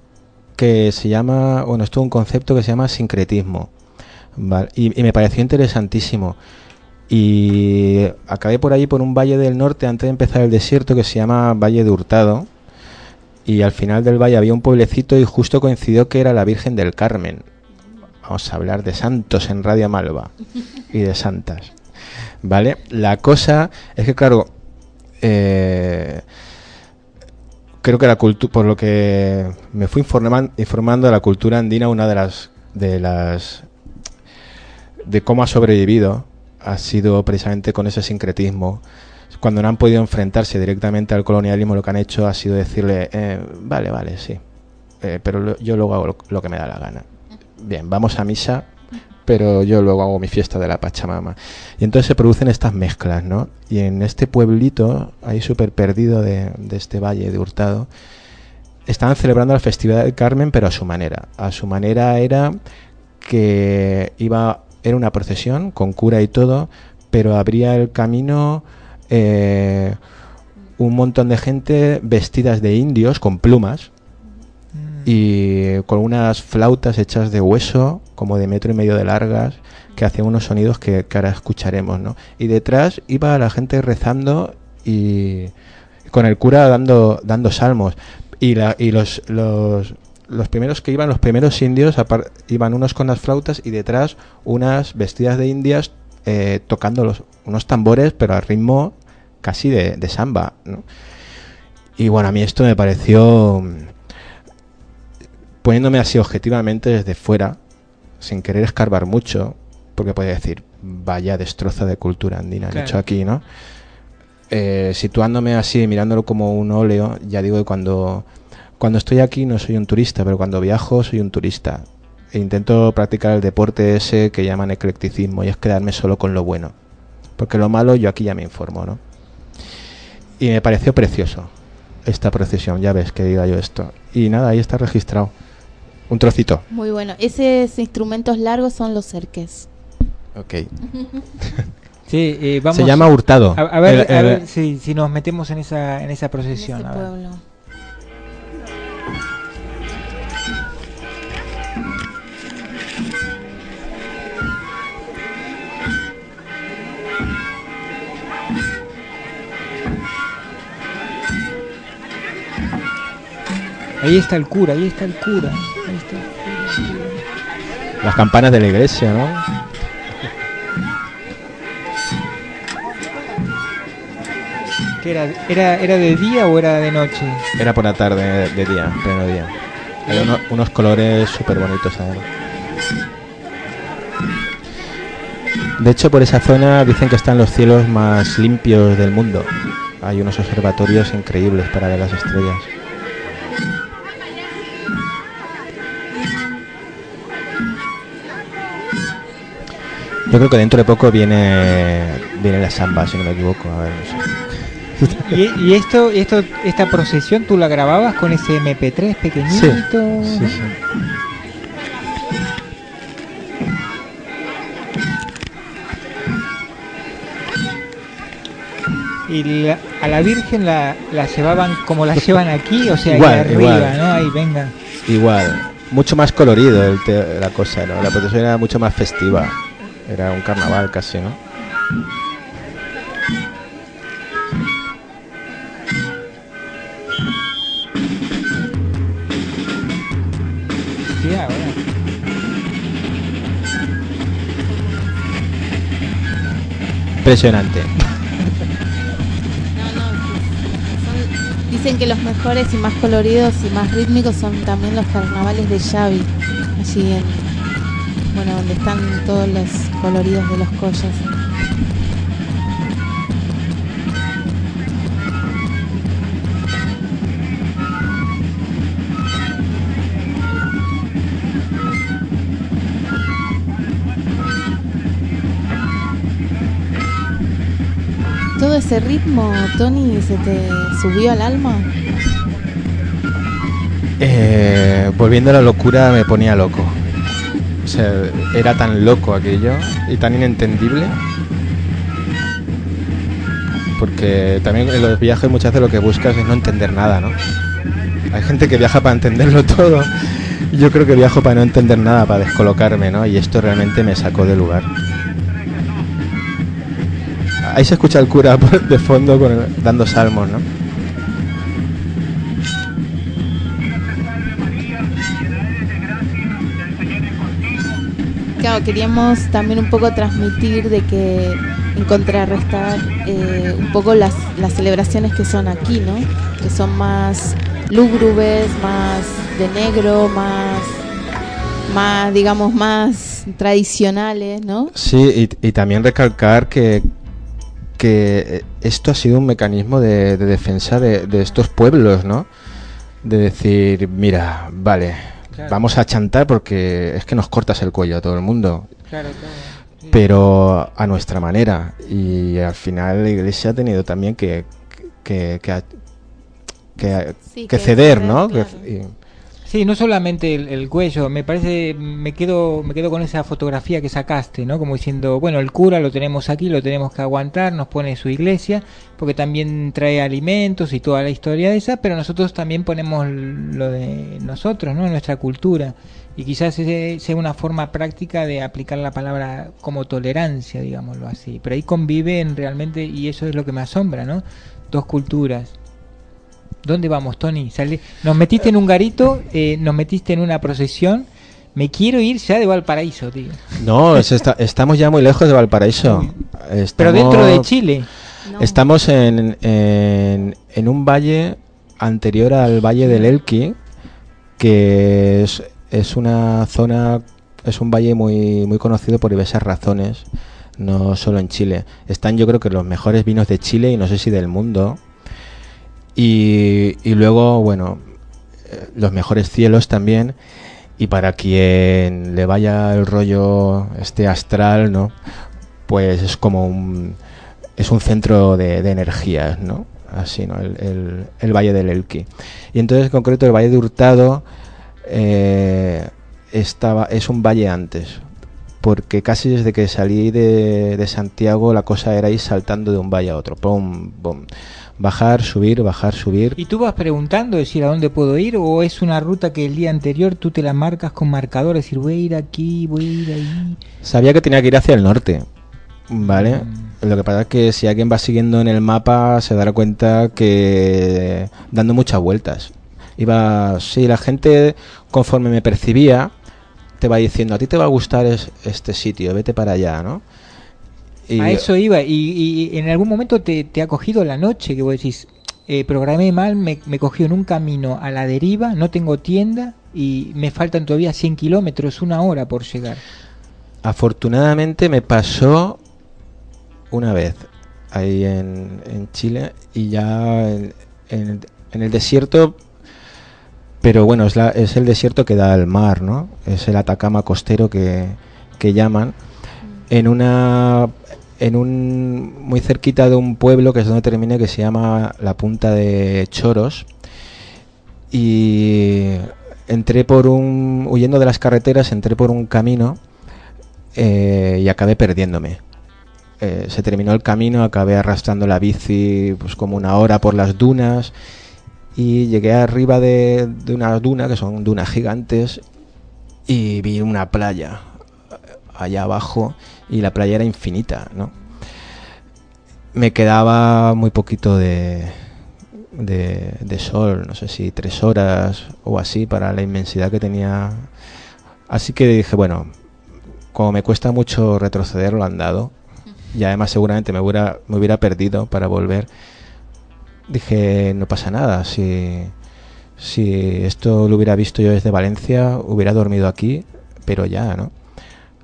Speaker 17: que se llama... Bueno, esto es un concepto que se llama sincretismo y, me pareció interesantísimo. Y acabé por ahí por un valle del norte antes de empezar el desierto que se llama Valle de Hurtado. Y al final del valle había un pueblecito y justo coincidió que era la Virgen del Carmen. Vamos a hablar de santos en Radio Malva y de santas. ¿Vale? La cosa es que, claro, eh, creo que la cultura, por lo que me fui informando de la cultura andina, una de las, de las de cómo ha sobrevivido ha sido precisamente con ese sincretismo. Cuando no han podido enfrentarse directamente al colonialismo, lo que han hecho ha sido decirle, eh, vale, vale, sí, eh, pero yo luego hago lo, que me da la gana. Bien, vamos a misa, pero yo luego hago mi fiesta de la Pachamama. Y entonces se producen estas mezclas, ¿no? Y en este pueblito, ahí súper perdido de, este valle de Hurtado, estaban celebrando la festividad del Carmen, pero a su manera. A su manera era que iba era una procesión con cura y todo, pero abría el camino eh, un montón de gente vestidas de indios con plumas. Y con unas flautas hechas de hueso, como de metro y medio de largas, que hacían unos sonidos que, ahora escucharemos, ¿no? Y detrás iba la gente rezando y con el cura dando, dando salmos. Y, la, y los, los, los primeros que iban, los primeros indios, iban unos con las flautas y detrás unas vestidas de indias eh, tocando los, unos tambores, pero al ritmo casi de, samba. Y bueno, a mí esto me pareció, poniéndome así objetivamente desde fuera, sin querer escarbar mucho, porque podía decir, vaya destroza de cultura andina han hecho aquí, ¿no? Eh, situándome así, mirándolo como un óleo, ya digo que cuando cuando estoy aquí no soy un turista, pero cuando viajo soy un turista. E intento practicar el deporte ese que llaman eclecticismo y es quedarme solo con lo bueno. Porque lo malo yo aquí ya me informo, ¿no? Y me pareció precioso esta procesión, ya ves que diga yo esto. Y nada, ahí está registrado. Un trocito.
Speaker 16: Muy bueno. Esos instrumentos largos son los cerques.
Speaker 17: Ok. *laughs*
Speaker 1: sí, eh, vamos.
Speaker 17: Se llama hurtado.
Speaker 1: A, ver, si, nos metemos en esa, en esa procesión. Ahí está el cura, ahí está el cura.
Speaker 17: Las campanas de la iglesia, ¿no?
Speaker 1: ¿Qué era, era, ¿Era de día o era de noche?
Speaker 17: Era por la tarde, de día, pleno día. Hay unos colores súper bonitos ahora. De hecho, por esa zona dicen que están los cielos más limpios del mundo. Hay unos observatorios increíbles para ver las estrellas. Yo creo que dentro de poco viene viene la samba, si no me equivoco. A ver,
Speaker 1: ¿Y, esto, esto, esta procesión tú la grababas con ese MP3 pequeñito? Sí, sí, y a la Virgen la, la, llevaban como la llevan aquí, o sea,
Speaker 17: igual,
Speaker 1: arriba,
Speaker 17: igual.
Speaker 1: ¿no? Ahí venga.
Speaker 17: Igual, mucho más colorido el la cosa, ¿no? La procesión era mucho más festiva. Era un carnaval casi, ¿no?
Speaker 1: Sí, ahora.
Speaker 17: Impresionante.
Speaker 16: Dicen que los mejores y más coloridos y más rítmicos son también los carnavales de Xavi, allí en, bueno, donde están todos los coloridos de los collas. todo ese ritmo, Tony, se te subió al alma?
Speaker 17: Eh, volviendo a la locura me ponía loco. O sea, era tan loco aquello y tan inentendible. Porque también en los viajes muchas veces lo que buscas es no entender nada, ¿no? Hay gente que viaja para entenderlo *laughs* todo. Yo creo que viajo para no entender nada, para descolocarme, ¿no? Y esto realmente me sacó de lugar. Ahí se escucha el cura *laughs* de fondo dando salmos, ¿no?
Speaker 16: Claro, queríamos también un poco transmitir de que en contrarrestar eh, un poco las, las celebraciones que son aquí, ¿no? Que son más lúgubres, más de negro, más, más digamos, más tradicionales, ¿no?
Speaker 17: Sí, y, también recalcar que, que esto ha sido un mecanismo de, de defensa de, de, estos pueblos, ¿no? De decir, mira, vale, claro. vamos a chantar porque es que nos cortas el cuello a todo el mundo.
Speaker 1: Claro, claro. Sí.
Speaker 17: Pero a nuestra manera. Y al final la iglesia ha tenido también que, que, que, que,
Speaker 16: sí,
Speaker 17: que ceder, ¿no? Y,
Speaker 1: Sí, no solamente el, el, cuello, me parece, me quedo, me quedo con esa fotografía que sacaste, ¿no? Como diciendo, bueno, el cura lo tenemos aquí, lo tenemos que aguantar, nos pone su iglesia, porque también trae alimentos y toda la historia de esa, pero nosotros también ponemos lo de nosotros, ¿no? Nuestra cultura. Y quizás sea una forma práctica de aplicar la palabra como tolerancia, digámoslo así. Pero ahí conviven realmente, y eso es lo que me asombra, ¿no? Dos culturas. ¿Dónde vamos, Tony? Salí. Nos metiste en un garito, eh, nos metiste en una procesión. Me quiero ir ya de Valparaíso, tío.
Speaker 17: No, *laughs* estamos ya muy lejos de Valparaíso.
Speaker 1: Estamos, Pero dentro de Chile.
Speaker 17: No. Estamos en, en, en, un valle anterior al valle del Elqui, que es, es una zona, es un valle muy, muy conocido por diversas razones, no solo en Chile. Están yo creo que los mejores vinos de Chile y no sé si del mundo. Y, luego, bueno, eh, los mejores cielos también. Y para quien le vaya el rollo este astral, ¿no? Pues es como un es un centro de, energías, ¿no? Así, ¿no? El, el, el, Valle del Elqui. Y entonces, en concreto, el Valle de Hurtado eh, estaba, es un valle antes, porque casi desde que salí de, de, Santiago la cosa era ir saltando de un valle a otro. Pum, pum bajar, subir, bajar, subir.
Speaker 1: ¿Y tú vas preguntando, decir, a dónde puedo ir? ¿O es una ruta que el día anterior tú te la marcas con marcadores, decir, voy a ir aquí, voy a ir ahí?
Speaker 17: Sabía que tenía que ir hacia el norte, ¿vale? Mm. Lo que pasa es que si alguien va siguiendo en el mapa se dará cuenta que dando muchas vueltas. Iba, sí, la gente conforme me percibía te va diciendo, a ti te va a gustar es, este sitio, vete para allá, ¿no?
Speaker 1: Y a eso iba, y, y, en algún momento te, te, ha cogido la noche, que vos decís, eh, programé mal, me, me, cogió en un camino a la deriva, no tengo tienda y me faltan todavía 100 kilómetros, una hora por llegar.
Speaker 17: Afortunadamente me pasó una vez ahí en, en Chile y ya en, en, en, el desierto, pero bueno, es, la, es el desierto que da al mar, ¿no? Es el Atacama costero que, que llaman en una en un muy cerquita de un pueblo que es donde terminé que se llama la punta de Choros. Y entré por un huyendo de las carreteras entré por un camino eh, y acabé perdiéndome. Eh, se terminó el camino, acabé arrastrando la bici pues como una hora por las dunas y llegué arriba de, de una duna, que son dunas gigantes, y vi una playa allá abajo y la playa era infinita, ¿no? Me quedaba muy poquito de, de, de, sol, no sé si tres horas o así para la inmensidad que tenía. Así que dije, bueno, como me cuesta mucho retroceder lo andado, y además seguramente me hubiera, me hubiera perdido para volver, dije, no pasa nada, si, si esto lo hubiera visto yo desde Valencia, hubiera dormido aquí, pero ya, ¿no?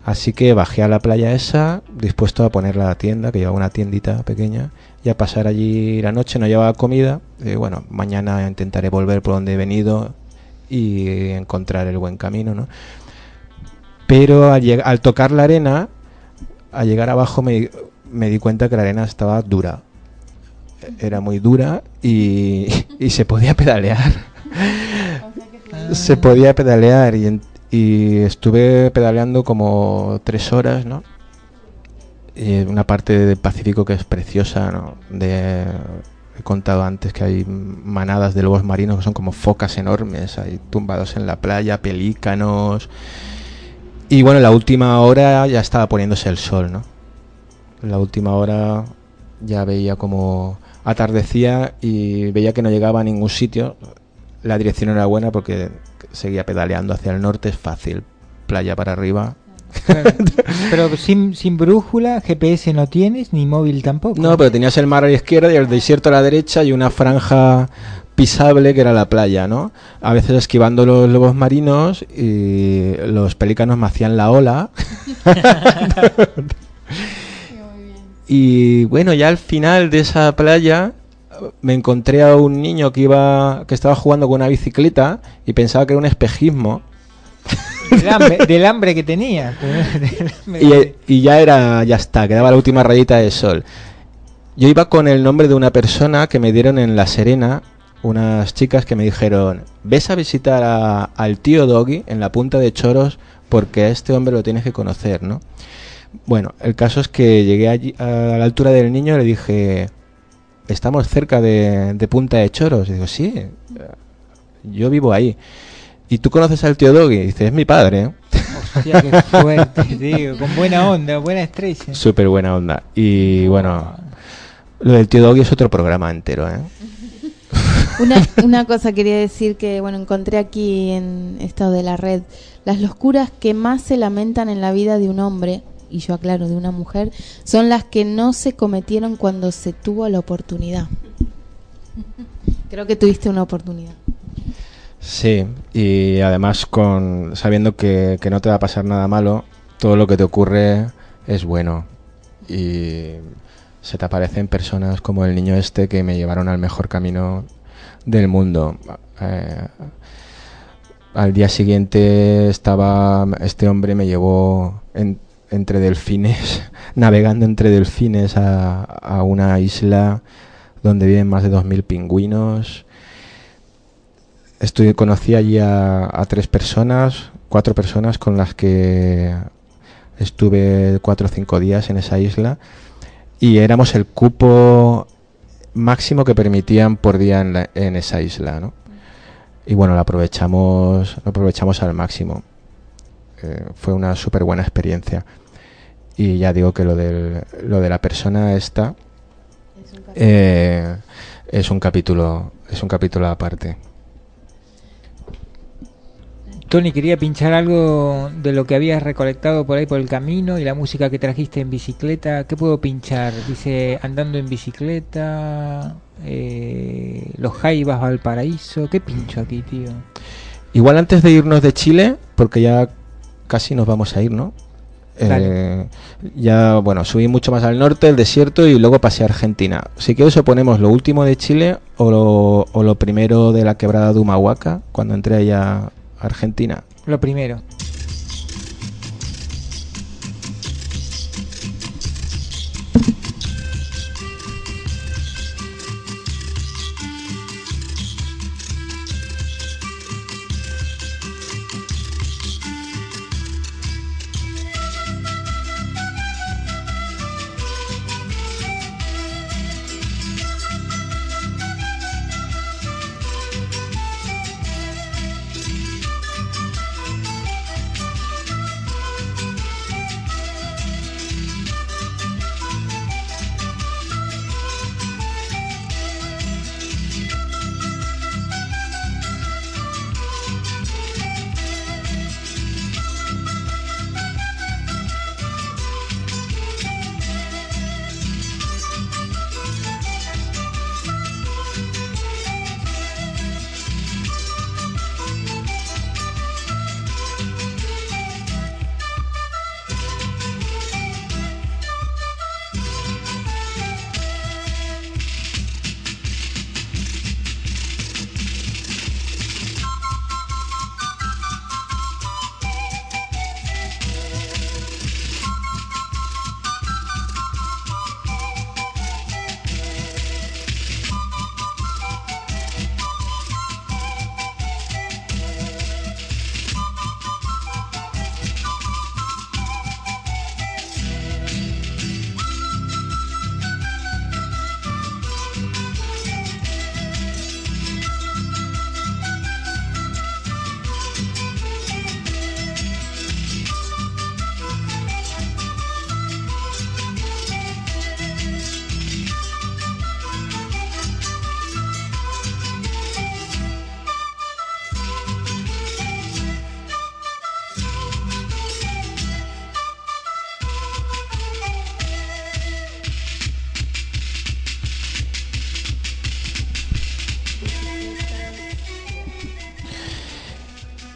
Speaker 17: Así que bajé a la playa esa, dispuesto a poner la tienda, que llevaba una tiendita pequeña, y a pasar allí la noche, no llevaba comida, y bueno, mañana intentaré volver por donde he venido y encontrar el buen camino, ¿no? Pero al, al tocar la arena, al llegar abajo me, me di cuenta que la arena estaba dura. Era muy dura y, *laughs* y se podía pedalear. se podía pedalear y, y, estuve pedaleando como tres horas, ¿no? Y una parte del Pacífico que es preciosa, ¿no? De, he contado antes que hay manadas de lobos marinos que son como focas enormes, ahí tumbados en la playa, pelícanos. Y bueno, la última hora ya estaba poniéndose el sol, ¿no? La última hora ya veía como atardecía y veía que no llegaba a ningún sitio. La dirección era buena porque seguía pedaleando hacia el norte, es fácil. Playa para arriba.
Speaker 1: Claro. *laughs* Pero sin, sin brújula, GPS no tienes, ni móvil tampoco.
Speaker 17: No, pero tenías el mar a la izquierda y el desierto a la derecha y una franja pisable que era la playa, ¿no? A veces esquivando los lobos marinos y los pelícanos me hacían la ola. *laughs* *laughs* y bueno, ya al final de esa playa me encontré a un niño que iba que estaba jugando con una bicicleta y pensaba que era un espejismo. *laughs*
Speaker 1: Del hambre, del hambre que tenía. *laughs*
Speaker 17: y, y, ya era, ya está, quedaba la última rayita de sol. Yo iba con el nombre de una persona que me dieron en La Serena, unas chicas que me dijeron, ves a visitar a, al tío Doggy en la punta de Choros porque a este hombre lo tienes que conocer, ¿no? Bueno, el caso es que llegué allí a la altura del niño y le dije, estamos cerca de, de Punta de Choros. Y digo, sí, yo vivo ahí. ¿Y tú conoces al tío Doggy? Y dice, es mi padre. ¿eh?
Speaker 1: Hostia, qué fuerte, *laughs* tío. Con buena onda, buena estrella.
Speaker 17: Súper buena onda. Y bueno, lo del tío Doggy es otro programa entero, ¿eh?
Speaker 16: Una, *laughs* una cosa quería decir que, bueno, encontré aquí en estado de la red, las locuras que más se lamentan en la vida de un hombre, y yo aclaro, de una mujer, son las que no se cometieron cuando se tuvo la oportunidad. Creo que tuviste una oportunidad.
Speaker 17: Sí, y además con sabiendo que, que, no te va a pasar nada malo, todo lo que te ocurre es bueno. Y se te aparecen personas como el niño este que me llevaron al mejor camino del mundo. Eh, al día siguiente estaba este hombre me llevó en, entre delfines, *laughs* navegando entre delfines a, una isla donde viven más de 2.000 pingüinos. Estoy, conocí allí a, a, tres personas, cuatro personas con las que estuve cuatro o cinco días en esa isla y éramos el cupo máximo que permitían por día en, la, esa isla, ¿no? Y bueno, lo aprovechamos, lo aprovechamos al máximo. Eh, fue una súper buena experiencia. Y ya digo que lo, del, lo de la persona esta es un, eh, es un capítulo es un capítulo aparte.
Speaker 1: Tony, quería pinchar algo de lo que habías recolectado por ahí por el camino y la música que trajiste en bicicleta. ¿Qué puedo pinchar? Dice andando en bicicleta, eh, los Jaivas Valparaíso. ¿Qué pincho aquí, tío?
Speaker 17: Igual antes de irnos de Chile, porque ya casi nos vamos a ir, ¿no? Eh, ya, bueno, subí mucho más al norte, el desierto y luego pasé a Argentina. Si quieres, o ponemos lo último de Chile o lo, o lo primero de la quebrada de Humahuaca cuando entré allá a Argentina.
Speaker 1: Lo primero.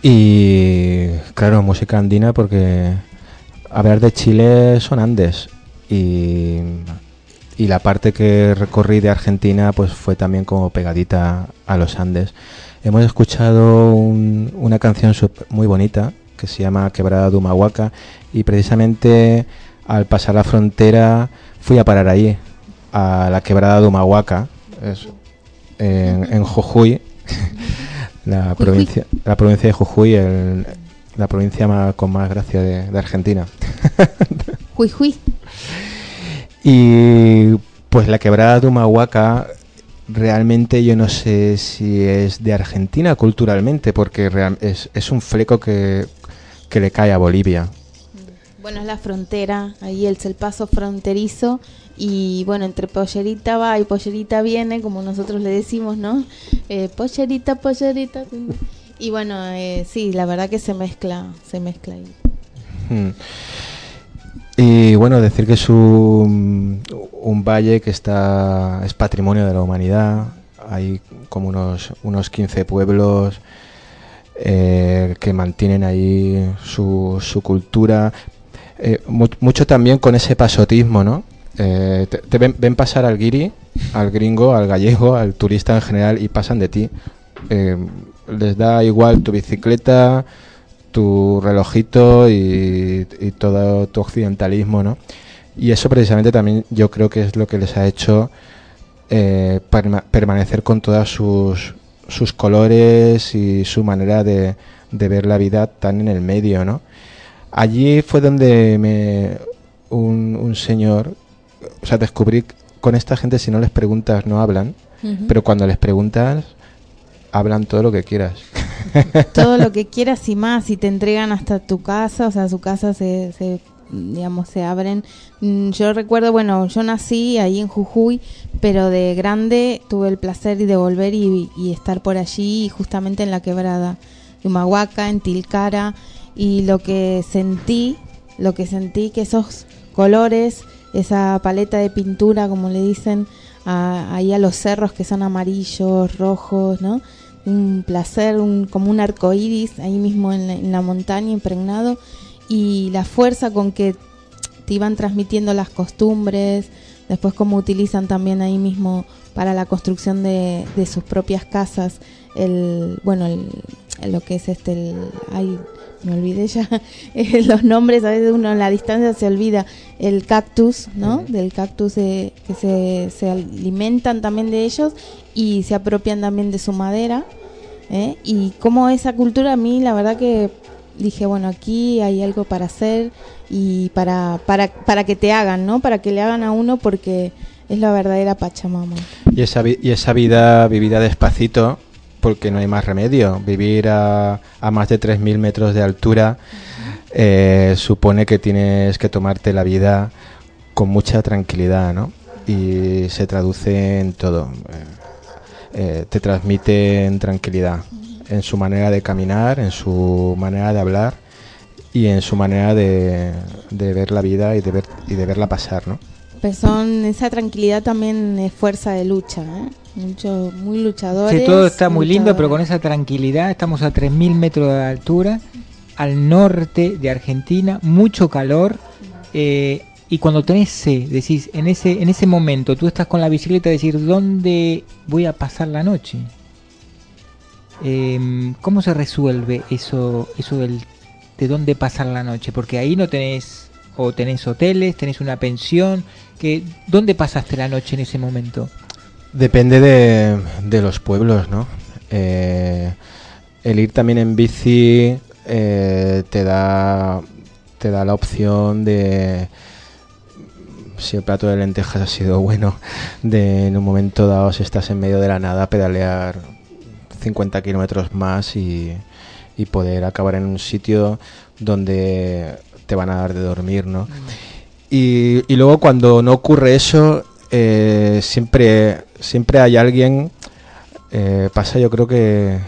Speaker 17: Y claro, música andina porque hablar de Chile son Andes y, y la parte que recorrí de Argentina pues fue también como pegadita a los Andes. Hemos escuchado una canción muy bonita que se llama Quebrada de Humahuaca y precisamente al pasar la frontera fui a parar ahí, a la Quebrada de Humahuaca, en, en Jujuy. *laughs* la provincia, la provincia de Jujuy, la provincia con más gracia de, Argentina. *laughs*
Speaker 16: Jujuy.
Speaker 17: y pues la quebrada de Humahuaca realmente yo no sé si es de Argentina culturalmente, porque es, es un fleco que, que le cae a Bolivia.
Speaker 16: Bueno, es la frontera, ahí es el paso fronterizo y bueno, entre pollerita va y pollerita viene, como nosotros le decimos, ¿no? Eh, pollerita, pollerita. Y bueno, eh, sí, la verdad que se mezcla, se mezcla ahí. Hmm.
Speaker 17: Y bueno, decir que es un, un, valle que está es patrimonio de la humanidad. Hay como unos, unos 15 pueblos eh, que mantienen ahí su, su cultura, eh, mucho también con ese pasotismo, ¿no? Eh, te, ven, pasar al guiri, al gringo, al gallego, al turista en general y pasan de ti. Eh, les da igual tu bicicleta, tu relojito y, todo tu occidentalismo, ¿no? Y eso precisamente también yo creo que es lo que les ha hecho permanecer con todos sus, sus colores y su manera de, de ver la vida tan en el medio, ¿no? Allí fue donde me un, señor, o sea, descubrí con esta gente si no les preguntas no hablan, pero cuando les preguntas hablan todo lo que quieras. *laughs*
Speaker 16: Todo lo que *laughs* quieras y más, y te entregan hasta tu casa, o sea, su casa se, se digamos, se abren. Mm, yo recuerdo, bueno, yo nací ahí en Jujuy, pero de grande tuve el placer de volver y, y estar por allí, justamente en la quebrada de Humahuaca, en Tilcara, y lo que sentí, lo que sentí que esos colores, esa paleta de pintura, como le dicen, ahí a los cerros que son amarillos, rojos, ¿no? Un placer, un, como un arco iris ahí mismo en la, montaña impregnado y la fuerza con que te iban transmitiendo las costumbres, después cómo utilizan también ahí mismo para la construcción de, de sus propias casas, el, bueno, el, lo que es este, el, me olvidé ya *laughs* eh, los nombres, a veces uno en la distancia se olvida, el cactus, ¿no? Del cactus que se, se, alimentan también de ellos y se apropian también de su madera. ¿eh? Y como esa cultura a mí, la verdad que dije, bueno, aquí hay algo para hacer y para, para, para que te hagan, ¿no? Para que le hagan a uno porque es la verdadera Pachamama.
Speaker 17: Y esa, y esa vida vivida despacito porque no hay más remedio. Vivir a, más de 3.000 metros de altura eh, supone que tienes que tomarte la vida con mucha tranquilidad, ¿no? Y se traduce en todo. Eh, eh, te transmite en tranquilidad, en su manera de caminar, en su manera de hablar y en su manera de, de ver la vida y de, ver, y de verla pasar, ¿no?
Speaker 16: Son, esa tranquilidad también es fuerza de lucha, ¿eh? Mucho, muy luchadores.
Speaker 1: Sí, todo está muy lindo, pero con esa tranquilidad estamos a 3.000 metros de altura, al norte de Argentina, mucho calor. Eh, y cuando tenés sed, decís, en ese, en ese momento tú estás con la bicicleta, decir, ¿dónde voy a pasar la noche? Em, ¿Cómo se resuelve eso, eso del, de dónde pasar la noche? Porque ahí no tenés, o tenés hoteles, tenés una pensión, que, ¿dónde pasaste la noche en ese momento?
Speaker 17: Depende de, los pueblos, ¿no? Eh, el ir también en bici eh, te da te da la opción de si el plato de lentejas ha sido bueno, de en un momento dado si estás en medio de la nada pedalear 50 kilómetros más y, y poder acabar en un sitio donde te van a dar de dormir, ¿no? Mm. Y, luego cuando no ocurre eso, eh, siempre, siempre hay alguien, eh, pasa yo creo que,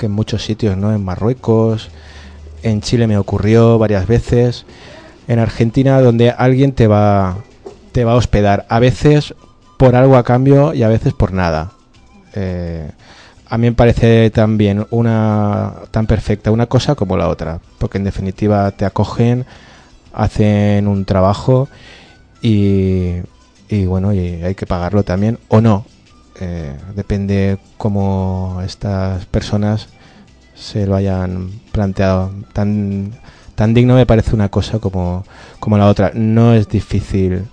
Speaker 17: en muchos sitios, ¿no? En Marruecos, en Chile me ocurrió varias veces, en Argentina donde alguien te va, te va a hospedar, a veces por algo a cambio y a veces por nada. Eh, a mí me parece también una tan perfecta una cosa como la otra, porque en definitiva te acogen, hacen un trabajo y, y bueno, y hay que pagarlo también o no. Eh, depende cómo estas personas se lo hayan planteado. Tan, tan digno me parece una cosa como, como la otra. No es difícil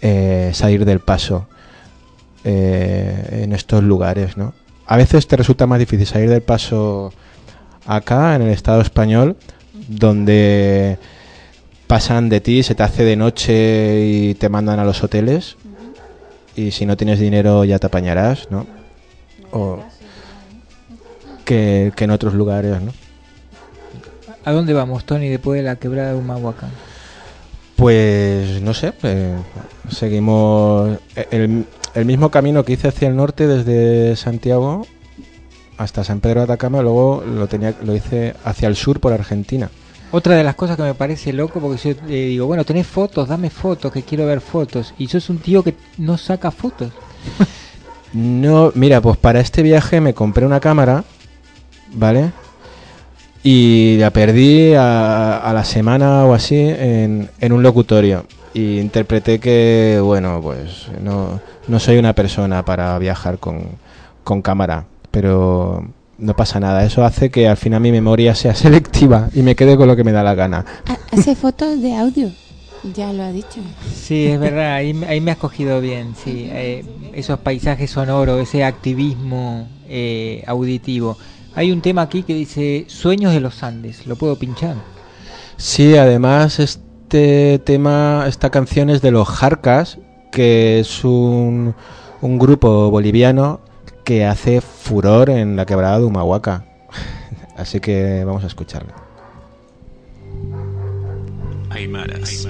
Speaker 17: eh, salir del paso eh, en estos lugares, ¿no? A veces te resulta más difícil salir del paso acá, en el Estado español, donde pasan de ti, se te hace de noche y te mandan a los hoteles. Y si no tienes dinero ya te apañarás, ¿no? O que, en otros lugares, ¿no?
Speaker 1: ¿A dónde vamos, Tony, después de la quebrada de Humahuacán?
Speaker 17: Pues no sé, eh, seguimos el, el, mismo camino que hice hacia el norte desde Santiago hasta San Pedro de Atacama, luego lo tenía lo hice hacia el sur por Argentina.
Speaker 1: Otra de las cosas que me parece loco, porque yo le digo, bueno, tenés fotos, dame fotos, que quiero ver fotos. Y sos un tío que no saca fotos. *laughs*
Speaker 17: no, mira, pues para este viaje me compré una cámara, ¿vale? Y la perdí a, la semana o así en, un locutorio. Y interpreté que, bueno, pues no, no soy una persona para viajar con cámara. Pero no pasa nada. Eso hace que al final mi memoria sea *laughs* selectiva y me quede con lo que me da la gana.
Speaker 19: Hace fotos de audio. Ya lo ha dicho.
Speaker 1: Sí, es verdad, ahí, me has cogido bien, sí. Eh, esos paisajes sonoros, ese activismo eh, auditivo. Hay un tema aquí que dice Sueños de los Andes, ¿lo puedo pinchar?
Speaker 17: Sí, además este tema, esta canción es de los Jarcas, que es un, un grupo boliviano que hace furor en la quebrada de Humahuaca. *sighs* Así que vamos a escucharlo.
Speaker 20: Aymaras.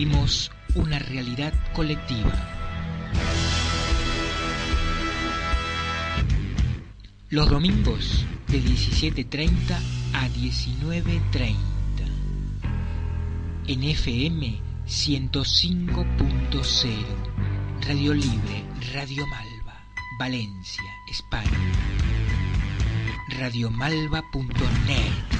Speaker 21: Construimos una realidad colectiva. Los domingos de 17.30 a 19.30 en FM 105.0 Radio Libre, Radio Malva, Valencia, España. Radiomalva.net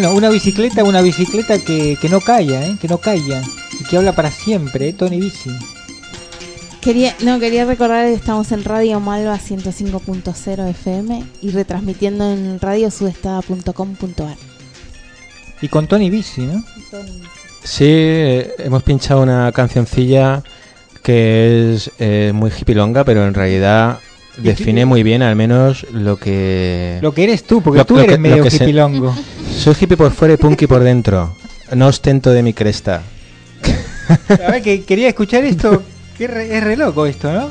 Speaker 1: Bueno, una bicicleta, una bicicleta que, no calla, ¿eh? que no calla y que habla para siempre, ¿eh? Tony Bici.
Speaker 16: Quería, no, quería recordar que estamos en Radio Malva 105.0 FM y retransmitiendo en radiosudestada.com.ar.
Speaker 1: Y con Tony Bici, ¿no?
Speaker 17: Sí, eh, hemos pinchado una cancioncilla que es eh, muy hipilonga, pero en realidad define muy bien al menos lo que...
Speaker 1: Lo que eres tú, porque tú eres medio hipilongo. *laughs*
Speaker 17: Soy hippie por fuera y punky por dentro. No ostento de mi cresta. *laughs*
Speaker 1: A ver, que quería escuchar esto. Que es re loco esto, ¿no?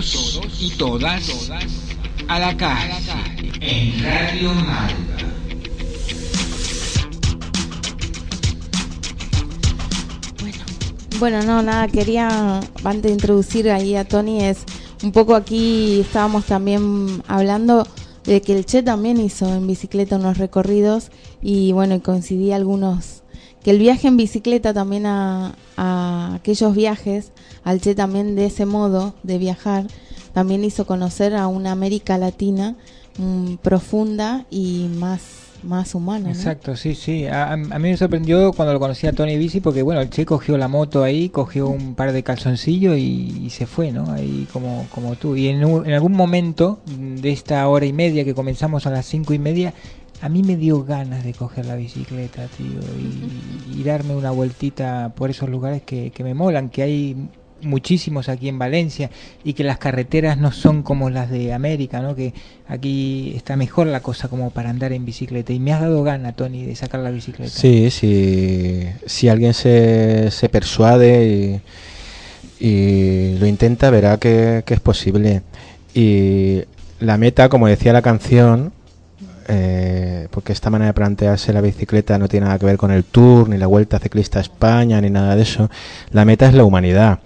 Speaker 18: Todos y todas a la calle en Radio Malva.
Speaker 16: Bueno, no, nada, quería, antes de introducir ahí a Tony, es un poco aquí estábamos también hablando de que el Che también hizo en bicicleta unos recorridos y bueno, coincidí algunos, que el viaje en bicicleta también a aquellos viajes, al Che también de ese modo de viajar, también hizo conocer a una América Latina mm, profunda y más más humana.
Speaker 1: Exacto, sí, sí. A, mí me sorprendió cuando lo conocí a Tony Bici porque, bueno, el Che cogió la moto ahí, cogió un par de calzoncillos y, se fue, ¿no? Ahí como, como tú. Y en, algún momento de esta hora y media que comenzamos a las cinco y media, a mí me dio ganas de coger la bicicleta, tío, y, darme una vueltita por esos lugares que, que me molan, que hay muchísimos aquí en Valencia y que las carreteras no son como las de América, ¿no? Que aquí está mejor la cosa como para andar en bicicleta y me has dado gana, Tony, de sacar la bicicleta.
Speaker 17: Sí, sí. Si alguien se, se persuade y, lo intenta, verá que, es posible. Y la meta, como decía la canción, eh, porque esta manera de plantearse la bicicleta no tiene nada que ver con el Tour, ni la Vuelta Ciclista a España, ni nada de eso. La meta es la humanidad.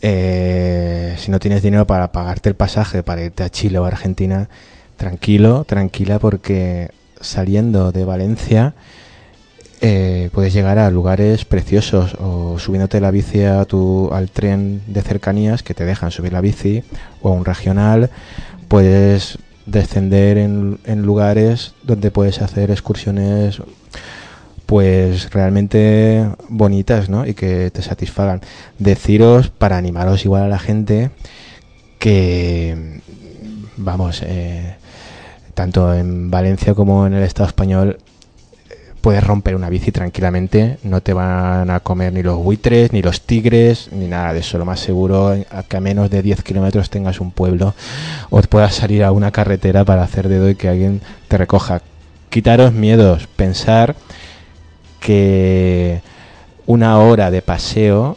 Speaker 17: Eh, si no tienes dinero para pagarte el pasaje para irte a Chile o Argentina, tranquilo, tranquila, porque saliendo de Valencia eh, puedes llegar a lugares preciosos o subiéndote la bici a tu, al tren de cercanías que te dejan subir la bici o a un regional, puedes descender en, lugares donde puedes hacer excursiones pues realmente bonitas, ¿no? Y que te satisfagan. Deciros, para animaros igual a la gente, que, vamos, eh, tanto en Valencia como en el Estado español, puedes romper una bici tranquilamente, no te van a comer ni los buitres, ni los tigres, ni nada de eso. Lo más seguro a que a menos de 10 kilómetros tengas un pueblo o puedas salir a una carretera para hacer dedo y que alguien te recoja. Quitaros miedos, pensar que una hora de paseo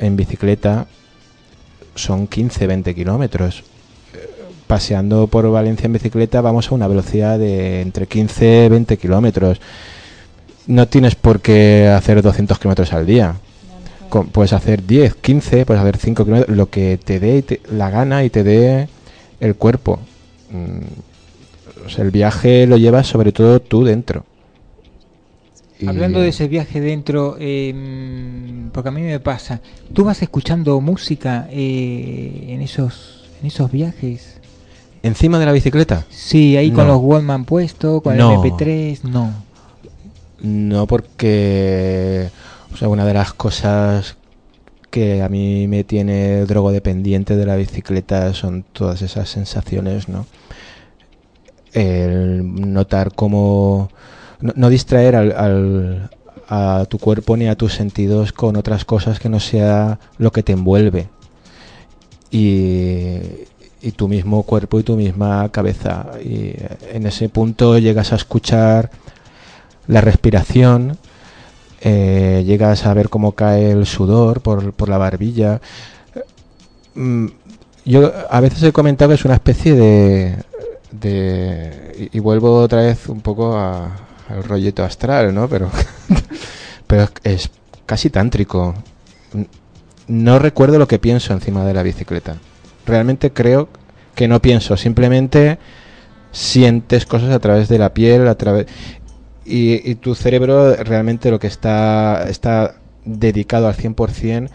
Speaker 17: en bicicleta son 15-20 kilómetros. Paseando por Valencia en bicicleta vamos a una velocidad de entre 15 y 20 kilómetros. No tienes por qué hacer 200 kilómetros al día. puedes hacer 10, 15, puedes hacer 5 kilómetros, lo que te dé la gana y te dé el cuerpo. Mm, el viaje lo llevas sobre todo tú dentro.
Speaker 1: Hablando de ese viaje dentro, em, porque a mí me pasa, ¿tú vas escuchando música eh, en esos en esos viajes?
Speaker 17: ¿Encima de la bicicleta?
Speaker 1: Sí, ahí con los Wallman puestos, con el MP3, no.
Speaker 17: No, porque o sea, una de las cosas que a mí me tiene drogodependiente de la bicicleta son todas esas sensaciones, ¿no? El notar cómo no, distraer al, a tu cuerpo ni a tus sentidos con otras cosas que no sea lo que te envuelve. Y, y tu mismo cuerpo y tu misma cabeza. Y en ese punto llegas a escuchar la respiración, eh, llegas a ver cómo cae el sudor por, por la barbilla. Mm, yo a veces he comentado que es una especie de... de y vuelvo otra vez un poco a, el rollito astral, ¿no? Pero, *laughs* pero es casi tántrico. No recuerdo lo que pienso encima de la bicicleta. Realmente creo que no pienso, simplemente sientes cosas a través de la piel, a través y, tu cerebro realmente lo que está está dedicado al 100%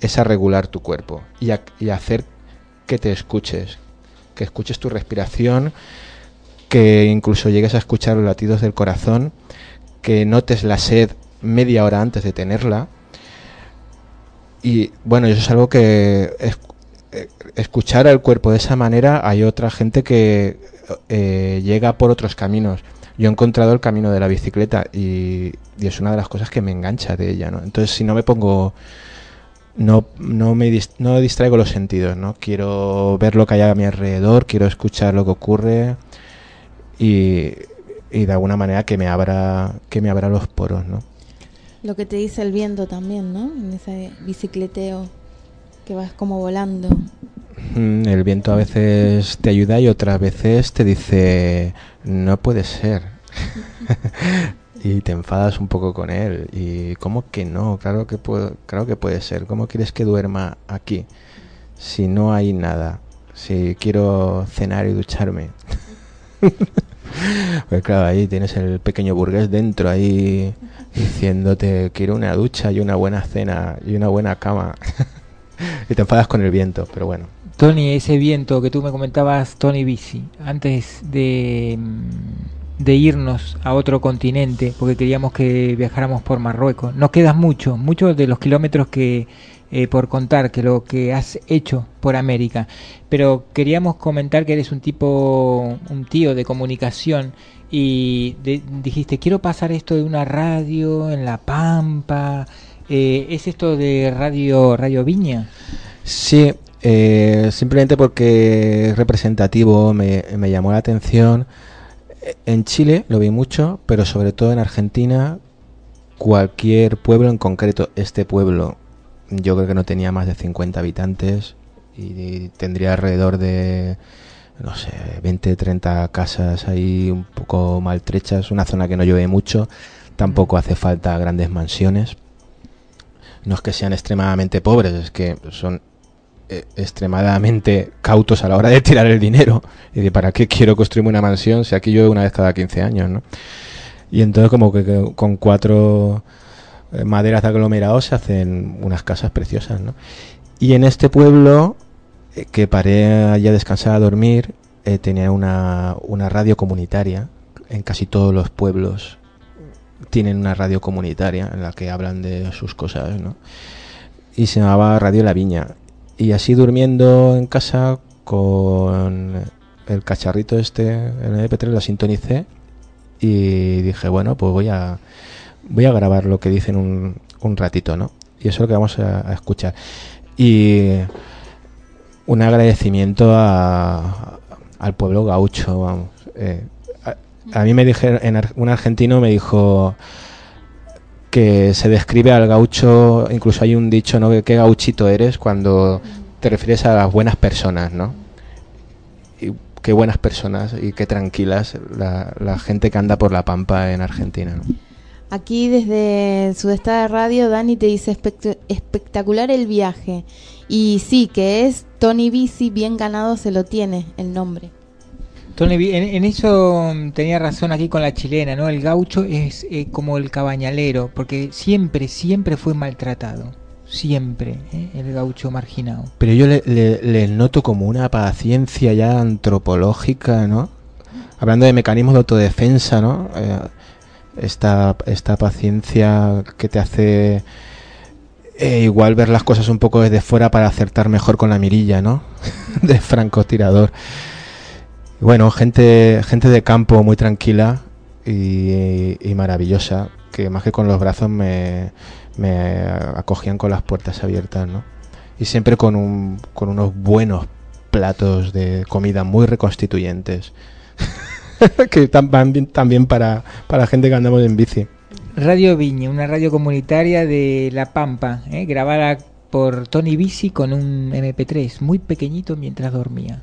Speaker 17: es a regular tu cuerpo y a, y a hacer que te escuches, que escuches tu respiración, que incluso llegues a escuchar los latidos del corazón, que notes la sed media hora antes de tenerla. Y bueno, eso es algo que eh, escuchar al cuerpo de esa manera, hay otra gente que eh, llega por otros caminos. Yo he encontrado el camino de la bicicleta y, es una de las cosas que me engancha de ella, ¿no? Entonces, si no me pongo no, no me no distraigo los sentidos, ¿no? Quiero ver lo que hay a mi alrededor, quiero escuchar lo que ocurre, y, de alguna manera que me abra que me abra los poros, ¿no?
Speaker 16: Lo que te dice el viento también, ¿no? En ese bicicleteo que vas como volando.
Speaker 17: Mm, el viento a veces te ayuda y otras veces te dice, no puede ser. *laughs* y te enfadas un poco con él. Y ¿cómo que no? Claro que, puedo, claro que puede ser. ¿Cómo quieres que duerma aquí? Si no hay nada. Si quiero cenar y ducharme. *laughs* pues claro, ahí tienes el pequeño burgués dentro ahí diciéndote quiero una ducha y una buena cena y una buena cama. *laughs* y te enfadas con el viento, pero bueno.
Speaker 1: Tony, ese viento que tú me comentabas, Tony Bici, antes de, de irnos a otro continente, porque queríamos que viajáramos por Marruecos, nos quedas mucho, muchos de los kilómetros que eh, por contar, que lo que has hecho por América, pero queríamos comentar que eres un tipo, un tío de comunicación y dijiste, quiero pasar esto de una radio en La Pampa, eh, ¿es esto de Radio, radio Viña?
Speaker 17: Sí, eh, simplemente porque es representativo, me, me, llamó la atención. En Chile lo vi mucho, pero sobre todo en Argentina, cualquier pueblo en concreto, este pueblo, yo creo que no tenía más de 50 habitantes y, tendría alrededor de, no sé, 20, 30 casas ahí un poco maltrechas, una zona que no llueve mucho, tampoco hace falta grandes mansiones. No es que sean extremadamente pobres, es que son eh, extremadamente cautos a la hora de tirar el dinero. Y de para qué quiero construirme una mansión si aquí llueve una vez cada 15 años, ¿no? Y entonces como que, con cuatro eh, maderas de aglomerado se hacen unas casas preciosas, ¿no? Y en este pueblo, eh, que paré allá a descansar a dormir, tenía una, una radio comunitaria. En casi todos los pueblos tienen una radio comunitaria en la que hablan de sus cosas, ¿no? Y se llamaba Radio La Viña y así durmiendo en casa con el cacharrito este en el MP3 la sintonicé y dije, bueno, pues voy a voy a grabar lo que dicen un, un ratito, ¿no? Y eso es lo que vamos a, escuchar. Y un agradecimiento a, al pueblo gaucho, vamos. Eh, a, mí me dijeron, en, un argentino me dijo, que se describe al gaucho, incluso hay un dicho, ¿no? ¿Qué gauchito eres cuando te refieres a las buenas personas, ¿no? Y qué buenas personas y qué tranquilas la, gente que anda por la pampa en Argentina,
Speaker 16: Aquí desde Sudesta de Radio, Dani te dice espectacular el viaje. Y sí, que es Tony Bici, bien ganado se lo tiene el nombre.
Speaker 1: Tony, en, eso mm, tenía razón aquí con la chilena, ¿no? El gaucho es eh, como el cabañalero, porque siempre, siempre fue maltratado. Siempre, ¿eh? el gaucho marginado.
Speaker 17: Pero yo le, noto como una paciencia ya antropológica, ¿no? Hablando de mecanismos de autodefensa, ¿no? Eh, esta, esta paciencia que te hace igual ver las cosas un poco desde fuera para acertar mejor con la mirilla, ¿no? *laughs* de francotirador. Bueno, gente, gente de campo muy tranquila y, maravillosa, que más que con los brazos me, acogían con las puertas abiertas, ¿no? Y siempre con, un, con unos buenos platos de comida muy reconstituyentes, *laughs* que van bien también para, para gente que andamos en bici.
Speaker 1: Radio Viña, una radio comunitaria de La Pampa, ¿eh? grabada por Tony Bici con un MP3 muy pequeñito mientras dormía.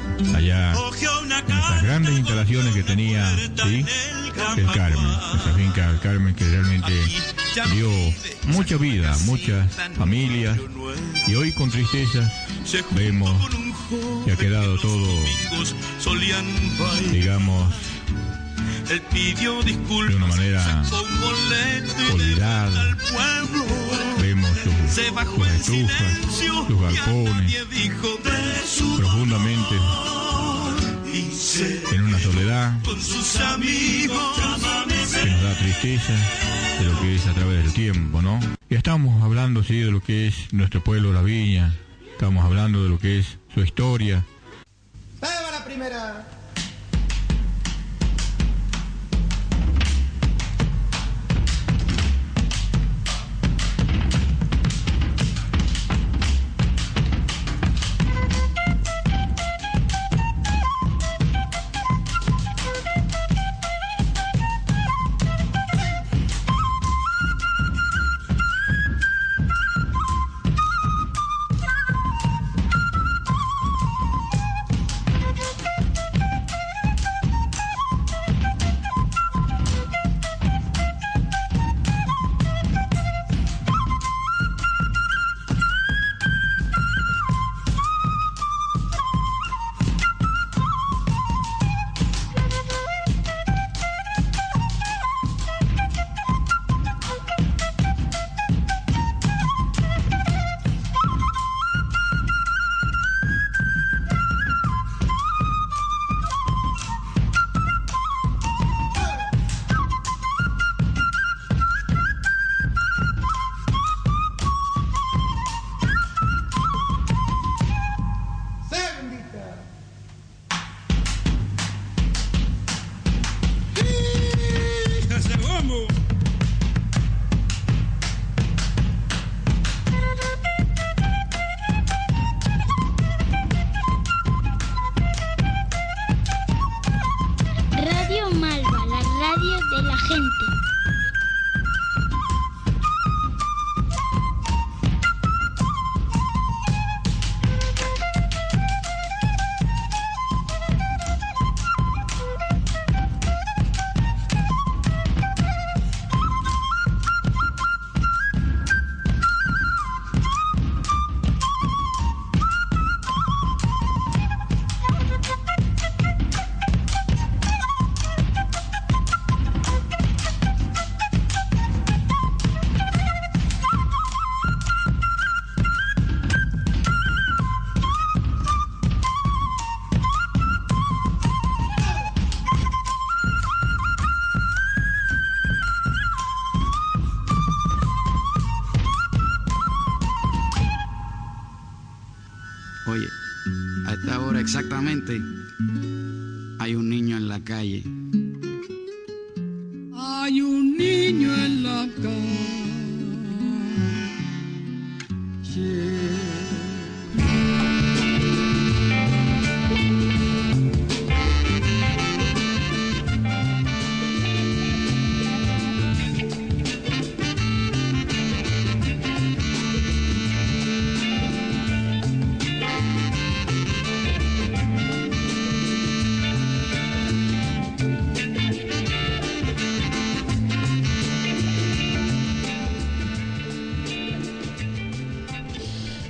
Speaker 22: allá en esas grandes instalaciones que tenía ¿sí? el Carmen, esa finca del Carmen que realmente dio mucha vida, muchas familias y hoy con tristeza vemos que ha quedado todo, digamos, de una manera olvidada. Vemos sus, sus estufas, sus galpones, profundamente en una soledad que nos da tristeza de lo que es a través del tiempo, ¿no? Y estamos hablando, sí, de lo que es nuestro pueblo, la viña, estamos hablando de lo que es su historia.
Speaker 23: la primera!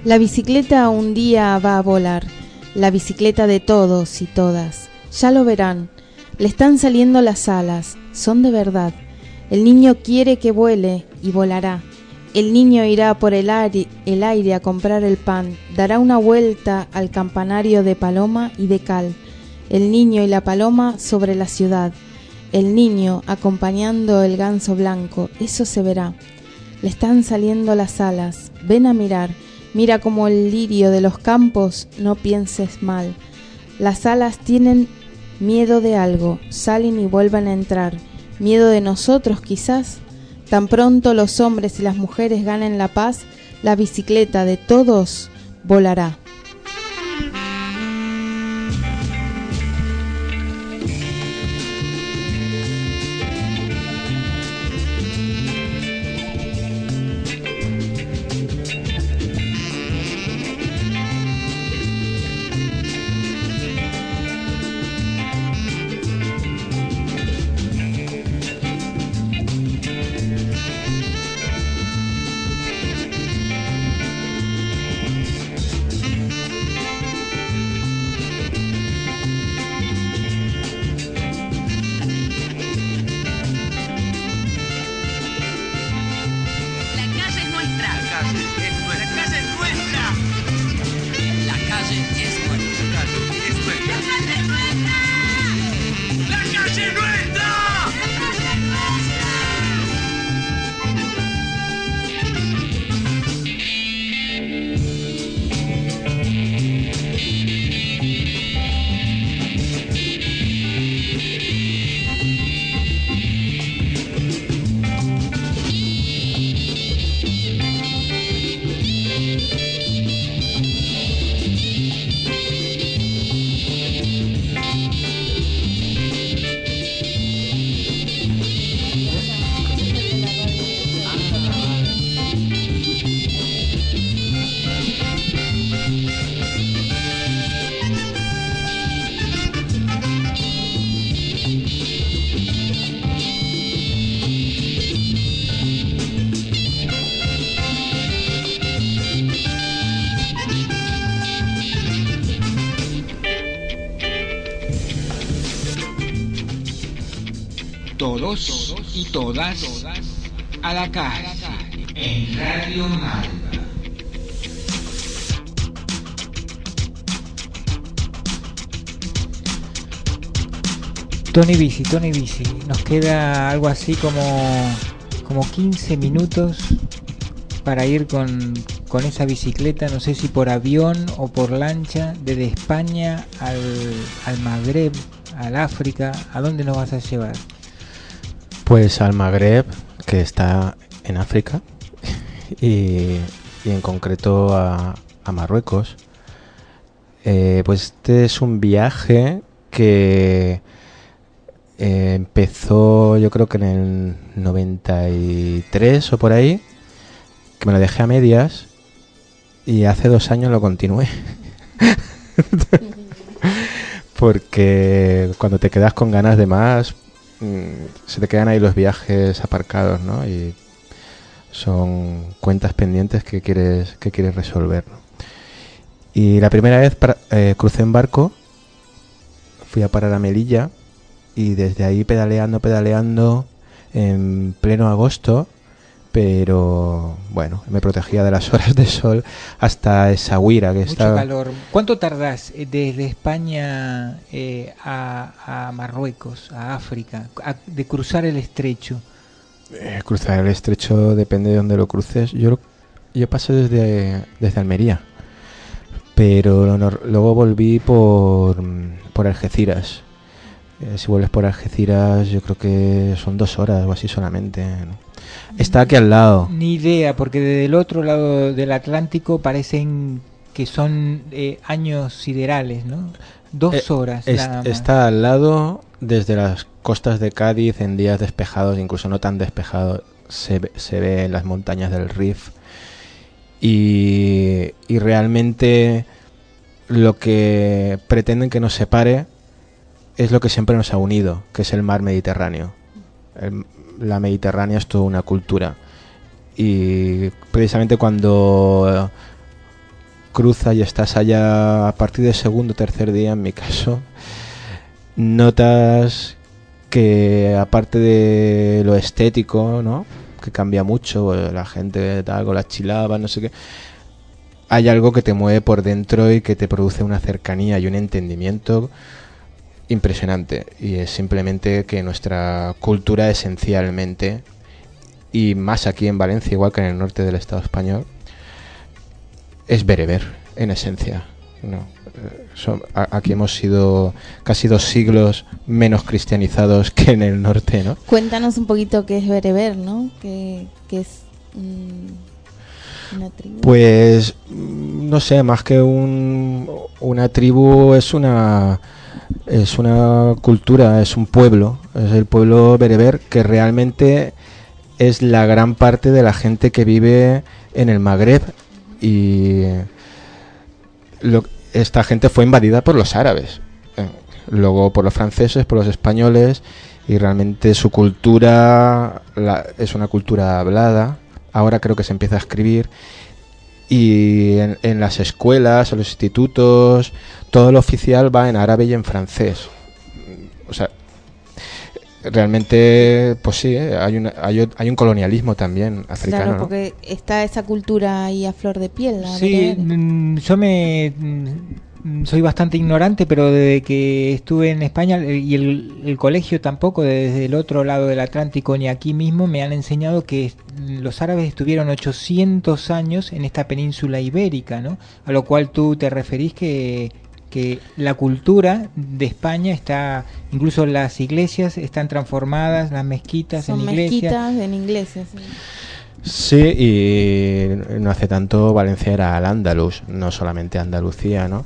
Speaker 24: La
Speaker 16: bicicleta un día va a volar, la bicicleta de todos y todas. Ya lo verán, le están saliendo las alas, son de verdad. El niño quiere que vuele y volará. El niño irá por el aire, el aire a comprar el pan, dará una vuelta al campanario de paloma y de cal. El niño y la paloma sobre la ciudad. El niño acompañando el ganso blanco, eso se verá. Le están saliendo las alas, ven a mirar Mira como el lirio de los campos, no pienses mal. Las alas tienen miedo de algo, salen y vuelven a entrar. Miedo de nosotros quizás. Tan pronto los hombres y las mujeres ganen la paz, la bicicleta de todos volará.
Speaker 18: Todas a la calle en Radio Malva.
Speaker 1: Tony Bici, Tony Bici, nos queda algo así como, como 15 minutos para ir con, con esa bicicleta, no sé si por avión o por lancha, desde España al, al Magreb, al África, ¿a dónde nos vas a llevar?
Speaker 17: Pues al Magreb, que está en África, y, y en concreto a, a Marruecos. Eh, pues este es un viaje que eh, empezó yo creo que en el 93 o por ahí, que me lo dejé a medias y hace dos años lo continué. *laughs* *laughs* Porque cuando te quedas con ganas de más, se te quedan ahí los viajes aparcados, ¿no? Y son cuentas pendientes que quieres, que quieres resolver. Y la primera vez eh, crucé en barco, fui a parar a Melilla y desde ahí pedaleando, pedaleando en pleno agosto, pero bueno, me protegía de las *laughs* horas de sol hasta Essaouira, que
Speaker 1: Mucho
Speaker 17: está...
Speaker 1: calor. ¿Cuánto tardás eh, desde España eh, a, a Marruecos, a África, a- de cruzar el estrecho?
Speaker 17: Eh, cruzar el estrecho depende de dónde lo cruces. Yo, yo pasé desde, desde Almería, pero no- luego volví por, por Algeciras. Eh, si vuelves por Algeciras, yo creo que son dos horas o así solamente. ¿no? Está aquí al lado.
Speaker 1: Ni idea, porque desde el otro lado del Atlántico parecen que son eh, años siderales, ¿no? Dos
Speaker 17: Eh,
Speaker 1: horas.
Speaker 17: es-
Speaker 1: nada más.
Speaker 17: está al lado desde las costas de Cádiz en días despejados, incluso no tan despejados, se, ve- se ve en las montañas del Rif. Y, y realmente lo que pretenden que nos separe es lo que siempre nos ha unido, que es el mar Mediterráneo. El- la Mediterránea es toda una cultura. Y precisamente cuando cruza y estás allá a partir del segundo o tercer día, en mi caso, notas que aparte de lo estético, ¿no? Que cambia mucho, eh, la gente tal, con las chilabas, no sé qué. Hay algo que te mueve por dentro y que te produce una cercanía y un entendimiento impresionante. Y es simplemente que nuestra cultura esencialmente, y más aquí en Valencia, igual que en el norte del Estado español, es bereber, en esencia. ¿no? Eh, son- aquí hemos sido casi dos siglos menos cristianizados que en el norte, ¿no?
Speaker 16: Cuéntanos un poquito qué es bereber, ¿no? ¿Qué, qué es mm, una tribu?
Speaker 17: Pues mm, no sé, más que un, una tribu es una es una cultura, es un pueblo, es el pueblo bereber que realmente es la gran parte de la gente que vive en el Magreb y esta gente fue invadida por los árabes, eh, luego por los franceses, por los españoles y realmente su cultura es una cultura hablada. Ahora creo que se empieza a escribir y en, en las escuelas, en los institutos, todo lo oficial va en árabe y en francés. O sea, realmente, pues sí, ¿eh? hay, una- hay, un colonialismo también africano.
Speaker 16: Claro,
Speaker 17: ¿no?
Speaker 16: porque está esa cultura ahí a flor de piel.
Speaker 1: Sí, mm, yo me soy bastante ignorante, pero desde que estuve en España eh, y el, el colegio tampoco, desde el otro lado del Atlántico ni aquí mismo, me han enseñado que est- los árabes estuvieron 800 años en esta península ibérica, ¿no? A lo cual tú te referís que que la cultura de España está, incluso las iglesias están transformadas, las mezquitas
Speaker 16: Son
Speaker 1: en iglesias.
Speaker 16: mezquitas en iglesias. sí.
Speaker 17: Sí, y no hace tanto Valencia era al Andalus, no solamente Andalucía, ¿no?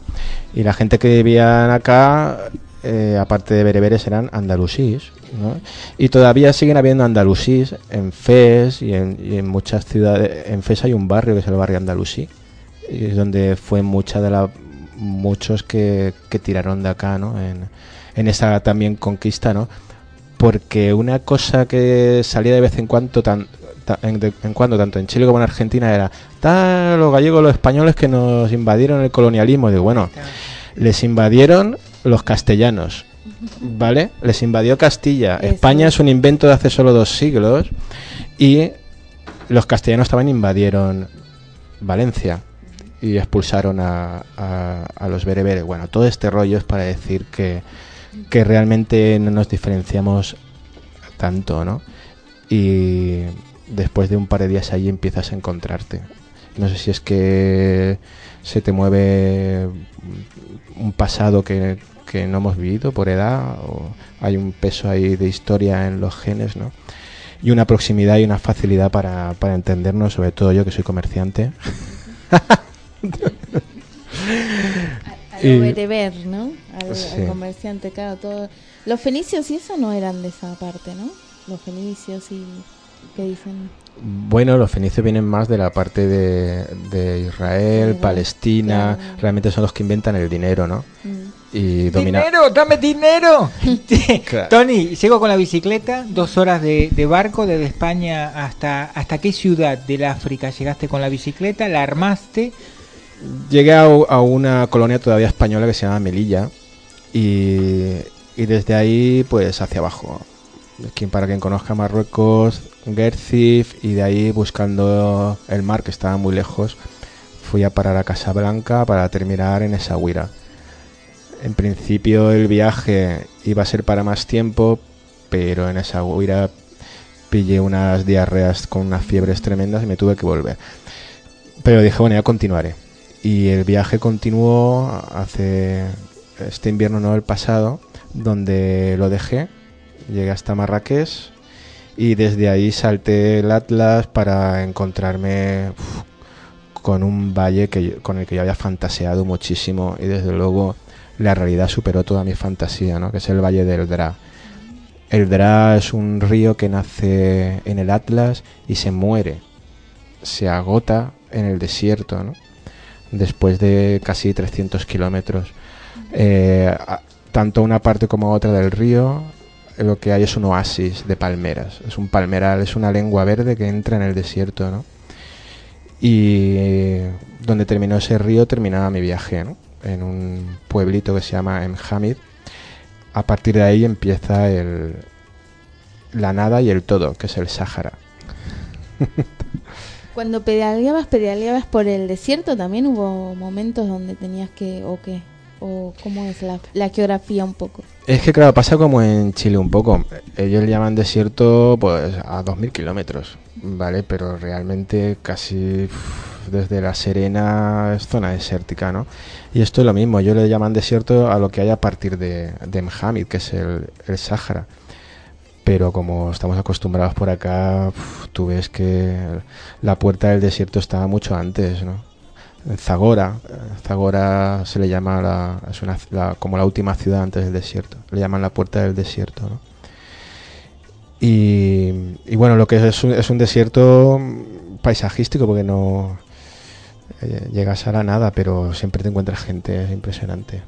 Speaker 17: Y la gente que vivían acá, eh, aparte de bereberes, eran andalusís, ¿no? Y todavía siguen habiendo andalusís en Fes y en, muchas ciudades. En Fes hay un barrio que es el barrio andalusí, y es donde fue mucha de la muchos que, que tiraron de acá, ¿no? En, en también conquista, ¿no? Porque una cosa que salía de vez en cuando, tan, ta- en, de- en cuando tanto en Chile como en Argentina era "Ta, los gallegos, los españoles que nos invadieron el colonialismo. Digo, bueno, les invadieron los castellanos ¿Vale? Les invadió Castilla. España es un invento de hace solo dos siglos y los castellanos también invadieron Valencia y expulsaron a, a, los bereberes. Bueno, todo este rollo es para decir que, que realmente no nos diferenciamos tanto, ¿no? Y después de un par de días allí empiezas a encontrarte. No sé si es que se te mueve un pasado que, que no hemos vivido por edad o hay un peso ahí de historia en los genes, ¿no? Y una proximidad y una facilidad para, para entendernos, sobre todo yo que soy comerciante.
Speaker 16: al ver, *laughs* ¿no? Al, comerciante, claro, todo. Los fenicios y eso no eran de esa parte, ¿no? Los fenicios y qué dicen.
Speaker 17: Bueno, los fenicios vienen más de la parte de, Israel, Palestina, realmente son los que inventan el dinero, ¿no?
Speaker 1: Mm. Y ¡Dinero! ¡Dame dinero! *laughs* Tony, llego con la bicicleta, dos horas de, barco desde España hasta, ¿hasta qué ciudad del África llegaste con la bicicleta? ¿La armaste?
Speaker 17: Llegué a, una colonia todavía española que se llama Melilla y, y desde ahí pues hacia abajo. Para quien conozca Marruecos, Gerzif y de ahí buscando el mar que estaba muy lejos fui a parar a Casablanca para terminar en Essaouira. En principio el viaje iba a ser para más tiempo, pero en Essaouira pillé unas diarreas con unas fiebres tremendas y me tuve que volver. Pero dije, bueno, ya continuaré. Y el viaje continuó hace este invierno, no el pasado, donde lo dejé. Llegué hasta Marrakech y desde ahí salté el Atlas para encontrarme con un valle que, con el que yo había fantaseado muchísimo y desde luego la realidad superó toda mi fantasía, ¿no? que es el valle del Dra. El Dra es un río que nace en el Atlas y se muere, se agota en el desierto, ¿no? después de casi 300 kilómetros. Eh, tanto una parte como otra del río lo que hay es un oasis de palmeras. Es un palmeral, es una lengua verde que entra en el desierto, ¿no? Y donde terminó ese río terminaba mi viaje, ¿no? En un pueblito que se llama Emhamid. A partir de ahí empieza el, la nada y el todo, que es el Sáhara. *laughs*
Speaker 16: Cuando pedaleabas, pedaleabas por el desierto, también hubo momentos donde tenías que, o qué, o cómo es la, geografía un poco.
Speaker 17: Es que claro, pasa como en Chile un poco. Ellos le llaman desierto pues a 2.000 kilómetros, ¿vale? Pero realmente casi desde La Serena es zona desértica, ¿no? Y esto es lo mismo, ellos le llaman desierto a lo que hay a partir de, de que es el, el Sáhara. Pero como estamos acostumbrados por acá, tú ves que la puerta del desierto estaba mucho antes, ¿no? Zagora. Zagora se le llama la, es una, como la última ciudad antes del desierto. Le llaman la puerta del desierto. ¿no? Y, bueno, lo que es, un, es un desierto paisajístico porque no eh, llegas a la nada, pero siempre te encuentras gente, es impresionante.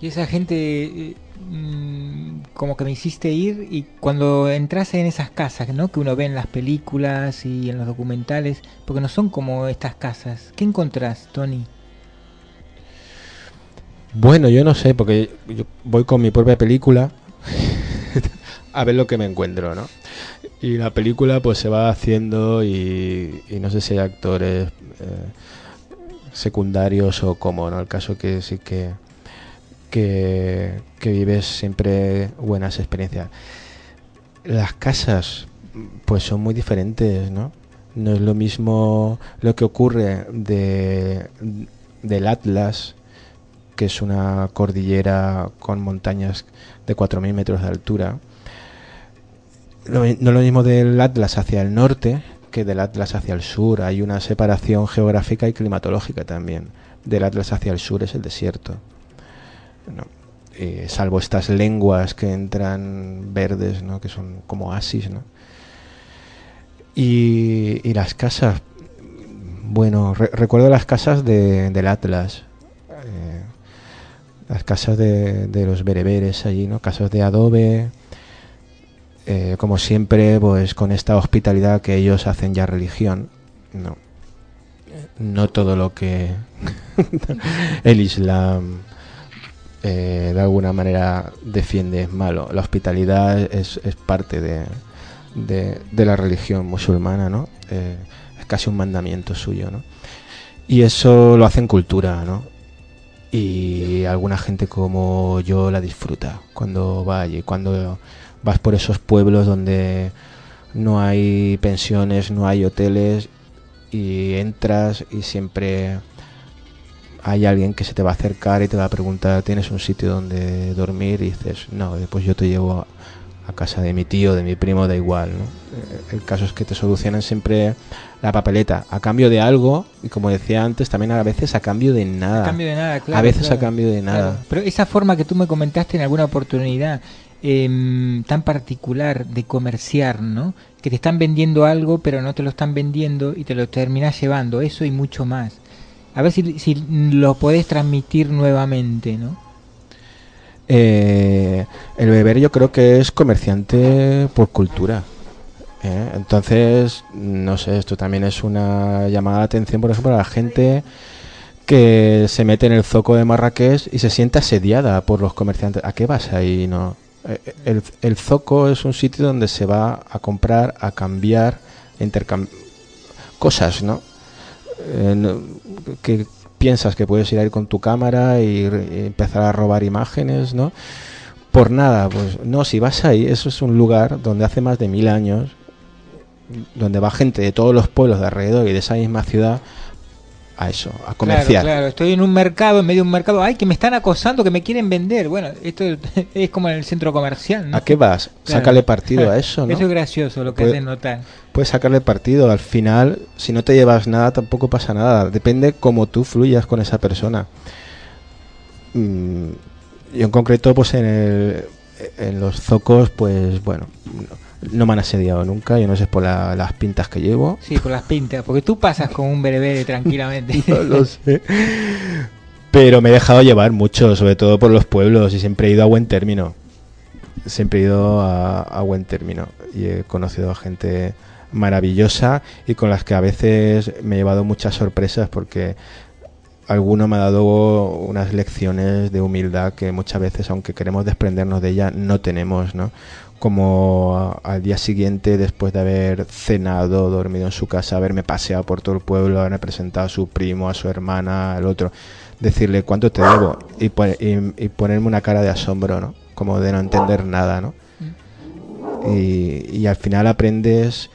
Speaker 1: Y esa gente, mm, como que me hiciste ir, y cuando entras en esas casas, ¿no? Que uno ve en las películas y en los documentales, porque no son como estas casas. ¿Qué encontrás, Tony?
Speaker 17: Bueno, yo no sé, porque yo voy con mi propia película *laughs* a ver lo que me encuentro, ¿no? Y la película pues se va haciendo y, no sé si hay actores eh, secundarios o cómo, ¿no? El caso que sí que que, vives siempre buenas experiencias. Las casas, pues son muy diferentes, ¿no? No es lo mismo lo que ocurre de, del Atlas, que es una cordillera con montañas de 4.000 metros de altura. no es lo mismo del Atlas hacia el norte que del Atlas hacia el sur. Hay una separación geográfica y climatológica también. Del Atlas hacia el sur es el desierto. Eh, salvo estas lenguas que entran verdes, ¿no? que son como asis. ¿no? Y, las casas, bueno, recuerdo las casas de, del Atlas, eh, las casas de, de, los bereberes allí, ¿no? casas de adobe, eh, como siempre, pues con esta hospitalidad que ellos hacen ya religión. No, no todo lo que *laughs* el Islam eh, de alguna manera defiende malo. La hospitalidad es, es parte de, de, la religión musulmana, ¿no? Eh, es casi un mandamiento suyo, ¿no? Y eso lo hace en cultura, ¿no? Y alguna gente como yo la disfruta cuando va allí, cuando vas por esos pueblos donde no hay pensiones, no hay hoteles y entras y siempre hay alguien que se te va a acercar y te va a preguntar, ¿tienes un sitio donde dormir? Y dices, no, después yo te llevo a casa de mi tío, de mi primo, da igual. ¿no? Eh, el caso es que te solucionan siempre la papeleta a cambio de algo y como decía antes, también a veces a cambio de nada.
Speaker 1: A cambio de nada, claro.
Speaker 17: A veces a cambio de nada.
Speaker 1: Pero esa forma que tú me comentaste en alguna oportunidad eh, tan particular de comerciar, ¿no? Que te están vendiendo algo pero no te lo están vendiendo y te lo terminas llevando, eso y mucho más. A ver si, lo podés transmitir nuevamente, ¿no?
Speaker 17: Eh, el beber yo creo que es comerciante por cultura. ¿eh? Entonces, no sé, esto también es una llamada de atención, por ejemplo, a la gente que se mete en el zoco de Marrakech y se siente asediada por los comerciantes. ¿A qué vas ahí? No? Eh, el, el zoco es un sitio donde se va a comprar, a cambiar, a intercambiar cosas, ¿no? Que piensas que puedes ir a ir con tu cámara y, empezar a robar imágenes, ¿no? Por nada, pues no, si vas ahí, eso es un lugar donde hace más de mil años, donde va gente de todos los pueblos de alrededor y de esa misma ciudad a eso, a comerciar.
Speaker 1: Claro, claro, estoy en un mercado, en medio de un mercado, ay, que me están acosando, que me quieren vender. Bueno, esto *laughs* es como en el centro comercial.
Speaker 17: ¿A qué vas? Sácale partido a *laughs* eso, ¿no?
Speaker 1: Eso es gracioso lo que hace notar.
Speaker 17: Puedes sacarle partido, al final, si no te llevas nada, tampoco pasa nada. Depende cómo tú fluyas con esa persona. Mm, y en concreto, pues en, el, en los zocos, pues bueno no me han asediado nunca, yo no sé por las pintas que llevo.
Speaker 1: Sí, por las pintas, porque tú pasas con un berebere tranquilamente. *laughs*
Speaker 17: no lo sé. Pero me he dejado llevar mucho, sobre todo por los pueblos, y siempre he ido a buen término. Siempre he ido a, buen término. Y he conocido a gente maravillosa y con las que a veces me he llevado muchas sorpresas porque alguno me ha dado unas lecciones de humildad que muchas veces, aunque queremos desprendernos de ella, no tenemos, ¿no? como al día siguiente, después de haber cenado, dormido en su casa, haberme paseado por todo el pueblo, haberme presentado a su primo, a su hermana, al otro, decirle cuánto te debo y, y, ponerme una cara de asombro, ¿no? Como de no entender nada, ¿no? Y, y al final aprendes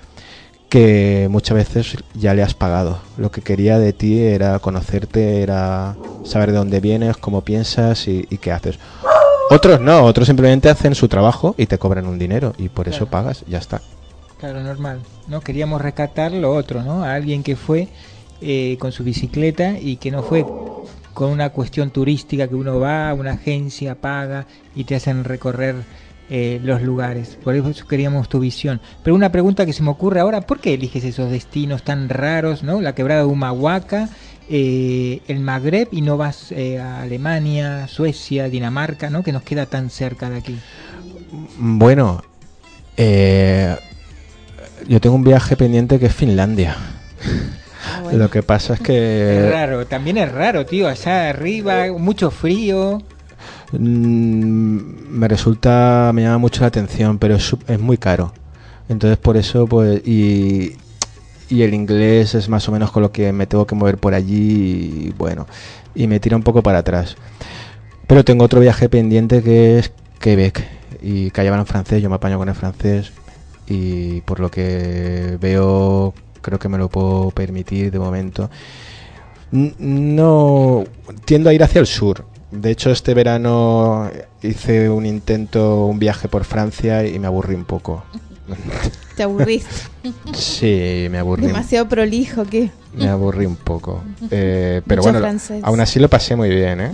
Speaker 17: que muchas veces ya le has pagado. Lo que quería de ti era conocerte, era saber de dónde vienes, cómo piensas y, y qué haces. Otros no, otros simplemente hacen su trabajo y te cobran un dinero y por eso pagas, ya está.
Speaker 1: Claro, normal. No queríamos rescatar lo otro, ¿no? A alguien que fue eh, con su bicicleta y que no fue con una cuestión turística que uno va a una agencia, paga y te hacen recorrer eh, los lugares. Por eso queríamos tu visión. Pero una pregunta que se me ocurre ahora, ¿por qué eliges esos destinos tan raros, ¿no? La quebrada de Humahuaca eh, el Magreb y no vas eh, a Alemania, Suecia, Dinamarca, ¿no? Que nos queda tan cerca de aquí.
Speaker 17: Bueno, yo tengo un viaje pendiente que es Finlandia. Ah, *laughs* Lo que pasa es que...
Speaker 1: Es raro, también es raro, tío, allá arriba, mucho frío.
Speaker 17: Mm, me resulta, me llama mucho la atención, pero es, muy caro. Entonces por eso, pues, y, el inglés es más o menos con lo que me tengo que mover por allí y bueno, y me tira un poco para atrás. Pero tengo otro viaje pendiente que es Quebec y que en francés, yo me apaño con el francés y por lo que veo creo que me lo puedo permitir de momento. No tiendo a ir hacia el sur. De hecho, este verano hice un intento, un viaje por Francia y me aburrí un poco. *laughs*
Speaker 16: ¿Te aburriste?
Speaker 17: Sí, me aburrí.
Speaker 16: ¿Demasiado prolijo qué?
Speaker 17: Me aburrí un poco. Eh, pero bueno, aún así lo pasé muy bien, ¿eh?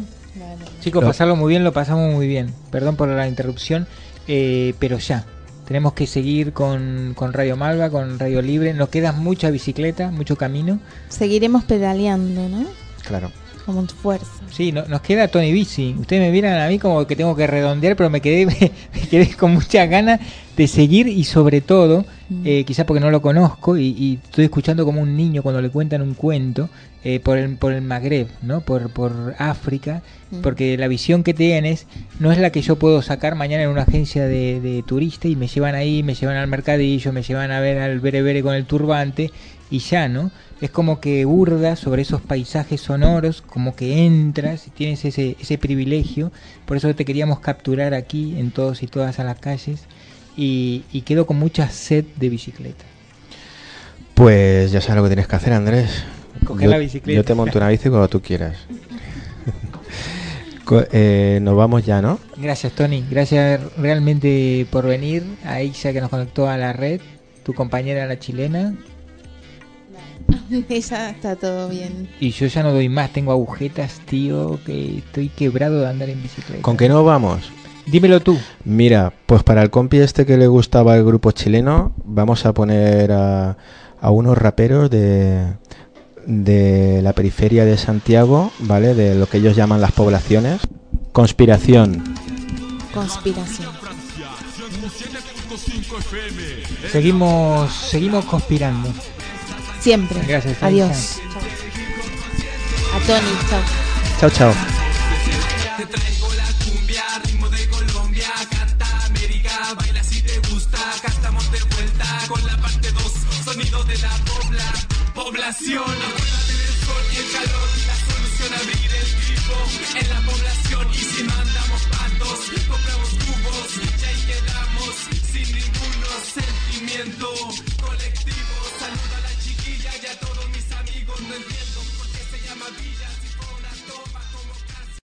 Speaker 1: Chicos, pasarlo muy bien, lo pasamos muy bien. Perdón por la interrupción, eh, pero ya. Tenemos que seguir con, con Radio Malva, con Radio Libre. Nos queda mucha bicicleta, mucho camino.
Speaker 16: Seguiremos pedaleando, ¿no?
Speaker 17: Claro.
Speaker 16: Como fuerza.
Speaker 1: Sí, no, nos queda Tony Bici. Ustedes me miran a mí como que tengo que redondear, pero me quedé, *laughs* me, quedé con muchas ganas de seguir y sobre todo, mm. eh, quizás porque no lo conozco y, y, estoy escuchando como un niño cuando le cuentan un cuento eh, por, el, por el Magreb, ¿no? por, por África, mm. porque la visión que tienes no es la que yo puedo sacar mañana en una agencia de, de turista y me llevan ahí, me llevan al mercadillo, me llevan a ver al bere con el turbante y ya, ¿no? Es como que burda sobre esos paisajes sonoros, como que entras y tienes ese, ese privilegio. Por eso te queríamos capturar aquí en todos y todas a las calles y, y quedo con mucha sed de bicicleta.
Speaker 17: Pues ya sabes lo que tienes que hacer, Andrés.
Speaker 1: Coger la bicicleta.
Speaker 17: Yo te monto una bici cuando tú quieras. *laughs* eh, nos vamos ya, ¿no?
Speaker 1: Gracias, Tony. Gracias realmente por venir. A Isa que nos conectó a la red. Tu compañera, la chilena. *laughs*
Speaker 16: Esa está todo bien.
Speaker 1: Y yo ya no doy más, tengo agujetas, tío, que estoy quebrado de andar en bicicleta.
Speaker 17: ¿Con qué no vamos?
Speaker 1: Dímelo tú.
Speaker 17: Mira, pues para el compi este que le gustaba el grupo chileno, vamos a poner a, a unos raperos de, de la periferia de Santiago, ¿vale? De lo que ellos llaman las poblaciones. Conspiración.
Speaker 16: Conspiración.
Speaker 1: Seguimos, seguimos conspirando. Gracias.
Speaker 16: Adiós. A Tony, chao.
Speaker 17: Chao, chao.
Speaker 25: Te traigo la cumbia, ritmo de Colombia, canta América, baila si te gusta, cantamos de vuelta con la parte 2, sonido de la pobla, población. Acuérdate del sol y el calor, la solución abrir el grifo en la población y si mandamos patos, compramos cubos, ya ahí quedamos sin ningún sentimiento colectivo. Saluda woman.